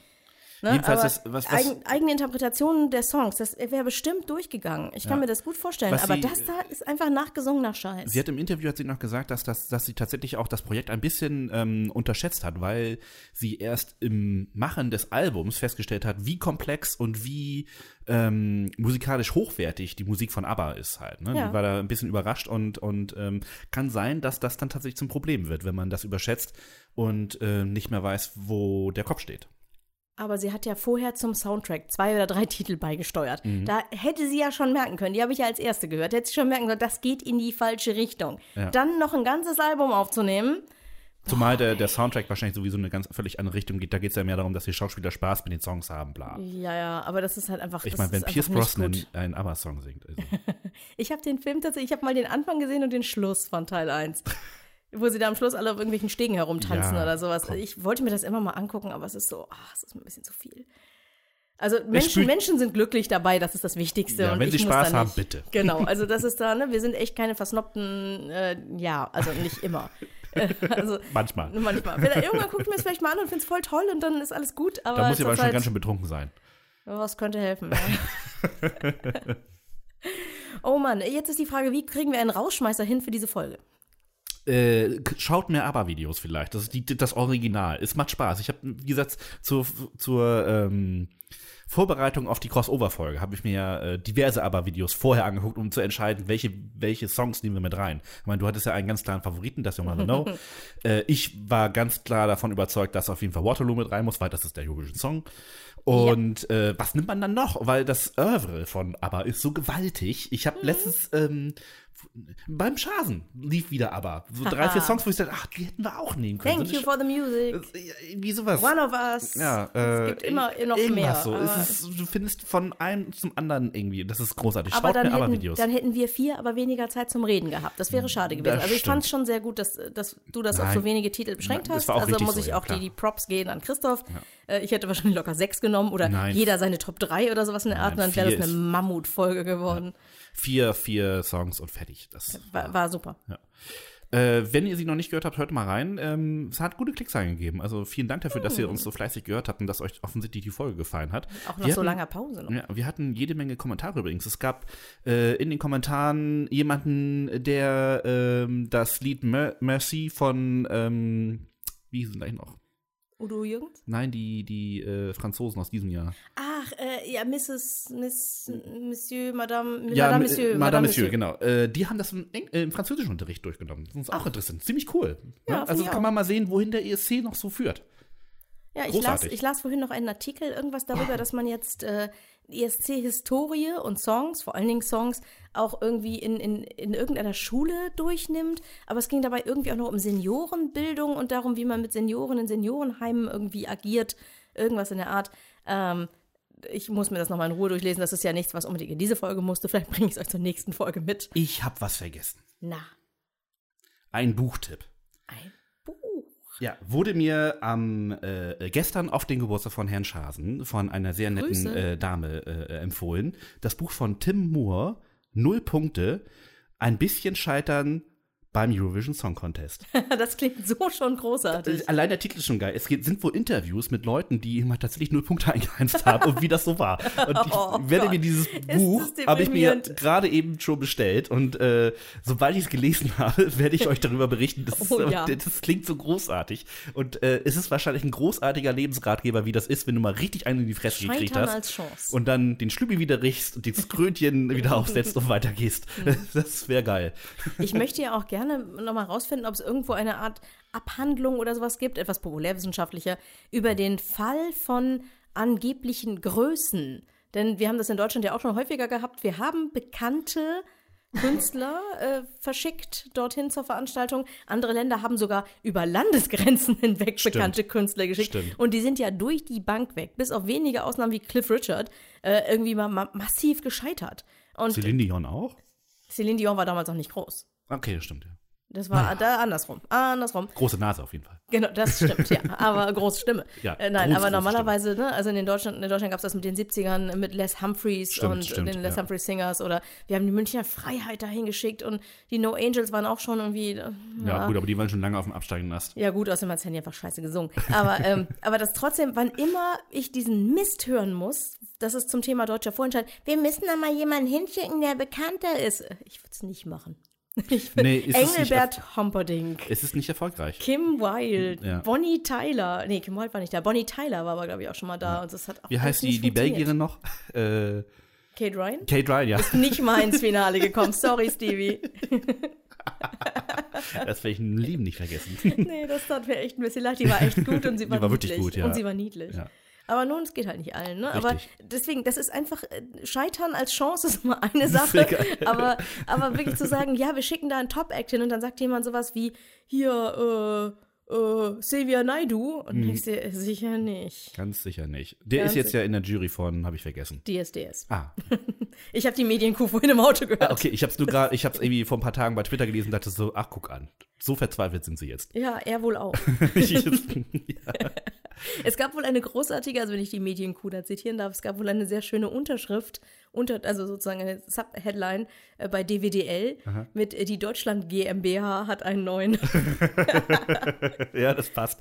Ne? Jedenfalls ist- was- was- eigen, eigene Interpretationen der Songs, das wäre bestimmt durchgegangen. Ich kann mir das gut vorstellen. Was aber sie- das da ist einfach nachgesungener Scheiß. Sie hat im Interview hat sie noch gesagt, dass, dass, dass sie tatsächlich auch das Projekt ein bisschen ähm, unterschätzt hat, weil sie erst im Machen des Albums festgestellt hat, wie komplex und wie ähm, musikalisch hochwertig die Musik von ABBA ist halt. Ne? Ja. Die war da ein bisschen überrascht und, und ähm, kann sein, dass das dann tatsächlich zum Problem wird, wenn man das überschätzt und äh, nicht mehr weiß, wo der Kopf steht. Aber sie hat ja vorher zum Soundtrack zwei oder drei Titel beigesteuert. Mhm. Da hätte sie ja schon merken können, die habe ich ja als erste gehört, hätte sie schon merken können, das geht in die falsche Richtung. Ja. Dann noch ein ganzes Album aufzunehmen, Zumal der, der Soundtrack wahrscheinlich sowieso eine ganz völlig andere Richtung geht. Da geht es ja mehr darum, dass die Schauspieler Spaß mit den Songs haben, bla. ja, ja, aber das ist halt einfach. Ich meine, wenn Pierce Brosnan gut. einen ABBA-Song singt. Also. Ich habe den Film tatsächlich, ich habe mal den Anfang gesehen und den Schluss von Teil 1. Wo sie da am Schluss alle auf irgendwelchen Stegen herumtanzen Ja, oder sowas. komm. Ich wollte mir das immer mal angucken, aber es ist so, ach, es ist mir ein bisschen zu viel. Also Menschen, Menschen sind glücklich dabei, das ist das Wichtigste. Ja, und wenn sie Spaß haben, nicht. bitte. Genau, also das ist da, ne, wir sind echt keine versnobten, äh, ja, also nicht immer. Also Manchmal. manchmal. Wenn- Irgendwann gucke ich mir das vielleicht mal an und finde es voll toll und dann ist alles gut. Aber Da muss ich aber schon zurzeit- ganz schön betrunken sein. was könnte helfen? Ja. oh Mann, jetzt ist die Frage, wie kriegen wir einen Rausschmeißer hin für diese Folge? Äh, schaut mir ABBA-Videos vielleicht. Das ist die, das Original. Es macht Spaß. Ich habe, wie gesagt, zur, zur ähm, Vorbereitung auf die Crossover-Folge habe ich mir ja äh, diverse ABBA-Videos vorher angeguckt, um zu entscheiden, welche, welche Songs nehmen wir mit rein. Ich meine, du hattest ja einen ganz klaren Favoriten, das ja mal Know. äh, ich war ganz klar davon überzeugt, dass auf jeden Fall Waterloo mit rein muss, weil das ist der Eurovision-Song. Und äh, was nimmt man dann noch? Weil das Oeuvre von ABBA ist so gewaltig. Ich habe letztens ähm, beim Schasen lief wieder ABBA. So drei, vier Songs, wo ich dachte, ach, die hätten wir auch nehmen können. Thank So you for the music. Irgendwie sowas. One of us. ja, äh, es gibt immer noch mehr. So. aber- ist, du findest von einem zum anderen irgendwie. Das ist großartig. aber Schaut dann mir hätten, ABBA-Videos. dann hätten wir vier, aber weniger Zeit zum Reden gehabt. Das wäre schade gewesen. Das also ich fand es schon sehr gut, dass, dass du das auf Nein. so wenige Titel beschränkt Nein, hast. Also muss so, ich ja, auch klar. die, die Props gehen an Christoph. Äh, ich hätte wahrscheinlich locker sechs genommen oder Nein. jeder seine Top 3 oder sowas in der Art. Und dann wäre das eine Mammutfolge geworden. Vier, vier Songs und fertig. Das, War, war super. Äh, wenn ihr sie noch nicht gehört habt, hört mal rein. Ähm, es hat gute Klickszahlen gegeben. Also vielen Dank dafür, dass ihr uns so fleißig gehört habt und dass euch offensichtlich die Folge gefallen hat. Auch nach Wir so hatten- langer Pause noch. Ja, wir hatten jede Menge Kommentare übrigens. Es gab äh, in den Kommentaren jemanden, der ähm, das Lied Mer Mercy von, ähm, wie hieß es gleich noch? Udo Jürgens? Nein, die, die äh, Franzosen aus diesem Jahr. Ach, äh, ja, Mrs. Miss, Monsieur, Madame, Ja, Madame Monsieur. Madame Monsieur, genau. Äh, die haben das im, äh, im französischen Unterricht durchgenommen. Das ist auch Ach. interessant. Ziemlich cool. Ja, ne? find Also kann man mal sehen, wohin der ESC noch so führt. Ja, ich las, ich las vorhin noch einen Artikel, irgendwas darüber, dass man jetzt äh, ESC-Historie und Songs, vor allen Dingen Songs, auch irgendwie in, in, in irgendeiner Schule durchnimmt. Aber es ging dabei irgendwie auch noch um Seniorenbildung und darum, wie man mit Senioren in Seniorenheimen irgendwie agiert. Irgendwas in der Art. Ähm, ich muss mir das nochmal in Ruhe durchlesen. Das ist ja nichts, was unbedingt in diese Folge musste. Vielleicht bringe ich es euch zur nächsten Folge mit. Ich habe was vergessen. Na, Ein Buchtipp. ein Buch. Ja, wurde mir am äh, gestern auf den Geburtstag von Herrn Schasen von einer sehr netten äh, Dame äh, empfohlen. Das Buch von Tim Moore, Null Punkte, ein bisschen scheitern beim Eurovision Song Contest. Das klingt so schon großartig. Allein der Titel ist schon geil. Es sind wohl Interviews mit Leuten, die immer tatsächlich null Punkte eingeheimst haben und wie das so war. Und ich Oh werde Gott. mir dieses Buch, habe ich mir gerade eben schon bestellt und äh, sobald ich es gelesen habe, werde ich euch darüber berichten. Das, Oh ja. das klingt so großartig. Und äh, es ist wahrscheinlich ein großartiger Lebensratgeber, wie das ist, wenn du mal richtig einen in die Fresse gekriegt Scheitern hast. als Chance. Und dann den Schlüppi wieder riechst und das Krönchen wieder aufsetzt und weitergehst. Mhm. Das wäre geil. Ich möchte ja auch gerne nochmal rausfinden, ob es irgendwo eine Art Abhandlung oder sowas gibt, etwas populärwissenschaftlicher, über den Fall von angeblichen Größen. Denn wir haben das in Deutschland ja auch schon häufiger gehabt. Wir haben bekannte Künstler äh, verschickt dorthin zur Veranstaltung. Andere Länder haben sogar über Landesgrenzen hinweg Stimmt. bekannte Künstler geschickt. Stimmt. Und die sind ja durch die Bank weg, bis auf wenige Ausnahmen wie Cliff Richard, äh, irgendwie mal, ma massiv gescheitert. Und Celine Dion auch? Celine Dion war damals auch nicht groß. Okay, das stimmt, ja. Das war da andersrum. Andersrum. Große Nase auf jeden Fall. Genau, das stimmt, ja. Aber große Stimme. Ja, äh, nein, groß, aber normalerweise, ne, also in Deutschland, in Deutschland gab es das mit den 70ern, mit Les Humphreys Stimmt, und stimmt, den Les ja. Humphreys Singers oder wir haben die Münchner Freiheit dahin geschickt und die No Angels waren auch schon irgendwie. äh, Ja, gut, aber die waren schon lange auf dem absteigenden Ast. Ja, gut, außerdem hat Sandy einfach scheiße gesungen. Aber, ähm, aber das trotzdem, wann immer ich diesen Mist hören muss, das ist zum Thema deutscher Vorentscheid, wir müssen da mal jemanden hinschicken, der bekannter ist. Ich würde es nicht machen. Ich würd, Nee, ist es Engelbert Humperdinck. Es ist nicht erfolgreich. Kim Wilde, Ja. Bonnie Tyler. Nee, Kim Wilde war nicht da. Bonnie Tyler war aber, glaube ich, auch schon mal da. Und das hat auch Wie heißt die, die. Belgierin noch? Äh, Kate Ryan? Kate Ryan, ja. Nicht mal ins Finale gekommen. Sorry, Stevie. Das werde ich im Leben nicht vergessen. Nee, das tat mir echt ein bisschen leid. Die war echt gut und sie war, war wirklich niedlich. gut, ja. Und sie war niedlich. Ja. Aber nun, es geht halt nicht allen, ne? Aber deswegen, das ist einfach, äh, Scheitern als Chance ist immer eine Sache. Aber, aber wirklich zu sagen, ja, wir schicken da einen Top-Act hin und dann sagt jemand sowas wie, hier, äh, äh, Silvia Naidu. Und Mhm. denkst dir, äh, sicher nicht. Ganz sicher nicht. Der Ganz ist jetzt ja in der Jury von, habe ich vergessen. DSDS. Ah, Ich habe die Medienkuh vorhin im Auto gehört. okay, ich habe es nur gerade, ich habe es irgendwie vor ein paar Tagen bei Twitter gelesen und dachte so, ach, guck an. So verzweifelt sind sie jetzt. Ja, er wohl auch. Ich, ja. Es gab wohl eine großartige, also wenn ich die Medienkuh da zitieren darf, es gab wohl eine sehr schöne Unterschrift, unter, also sozusagen eine Subheadline äh, bei DWDL mit äh, die Deutschland GmbH hat einen neuen. ja, das passt.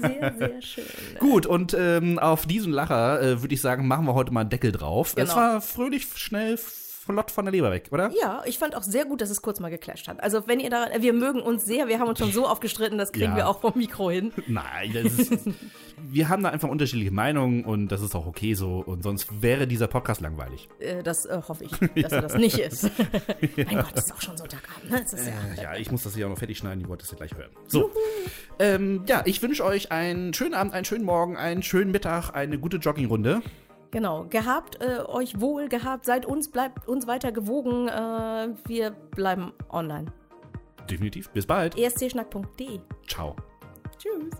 Sehr, sehr schön. Gut, und ähm, auf diesen Lacher äh, würde ich sagen, machen wir heute mal einen Deckel drauf. Es Genau. war fröhlich, schnell, flott von der Leber weg, oder? Ja, ich fand auch sehr gut, dass es kurz mal geclasht hat. Also wenn ihr da, wir mögen uns sehr, wir haben uns schon so aufgestritten, das kriegen Ja. wir auch vom Mikro hin. Nein, das ist, wir haben da einfach unterschiedliche Meinungen und das ist auch okay so. Und sonst wäre dieser Podcast langweilig. Äh, das äh, hoffe ich, dass er das nicht ist. mein Gott, es ist auch schon Sonntagabend, ne? Ja, Äh, ja, ich muss das hier auch noch fertig schneiden, die wollt das ja gleich hören. So, ähm, ja, ich wünsche euch einen schönen Abend, einen schönen Morgen, einen schönen Mittag, eine gute Joggingrunde. Genau, gehabt, äh, euch wohl gehabt, seid uns, bleibt uns weiter gewogen. Äh, wir bleiben online. Definitiv. Bis bald. escschnack.de. Ciao. Tschüss.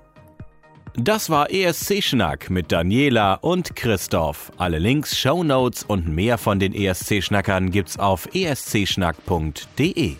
Das war ESC Schnack mit Daniela und Christoph. Alle Links, Shownotes und mehr von den ESC Schnackern gibt's auf escschnack.de.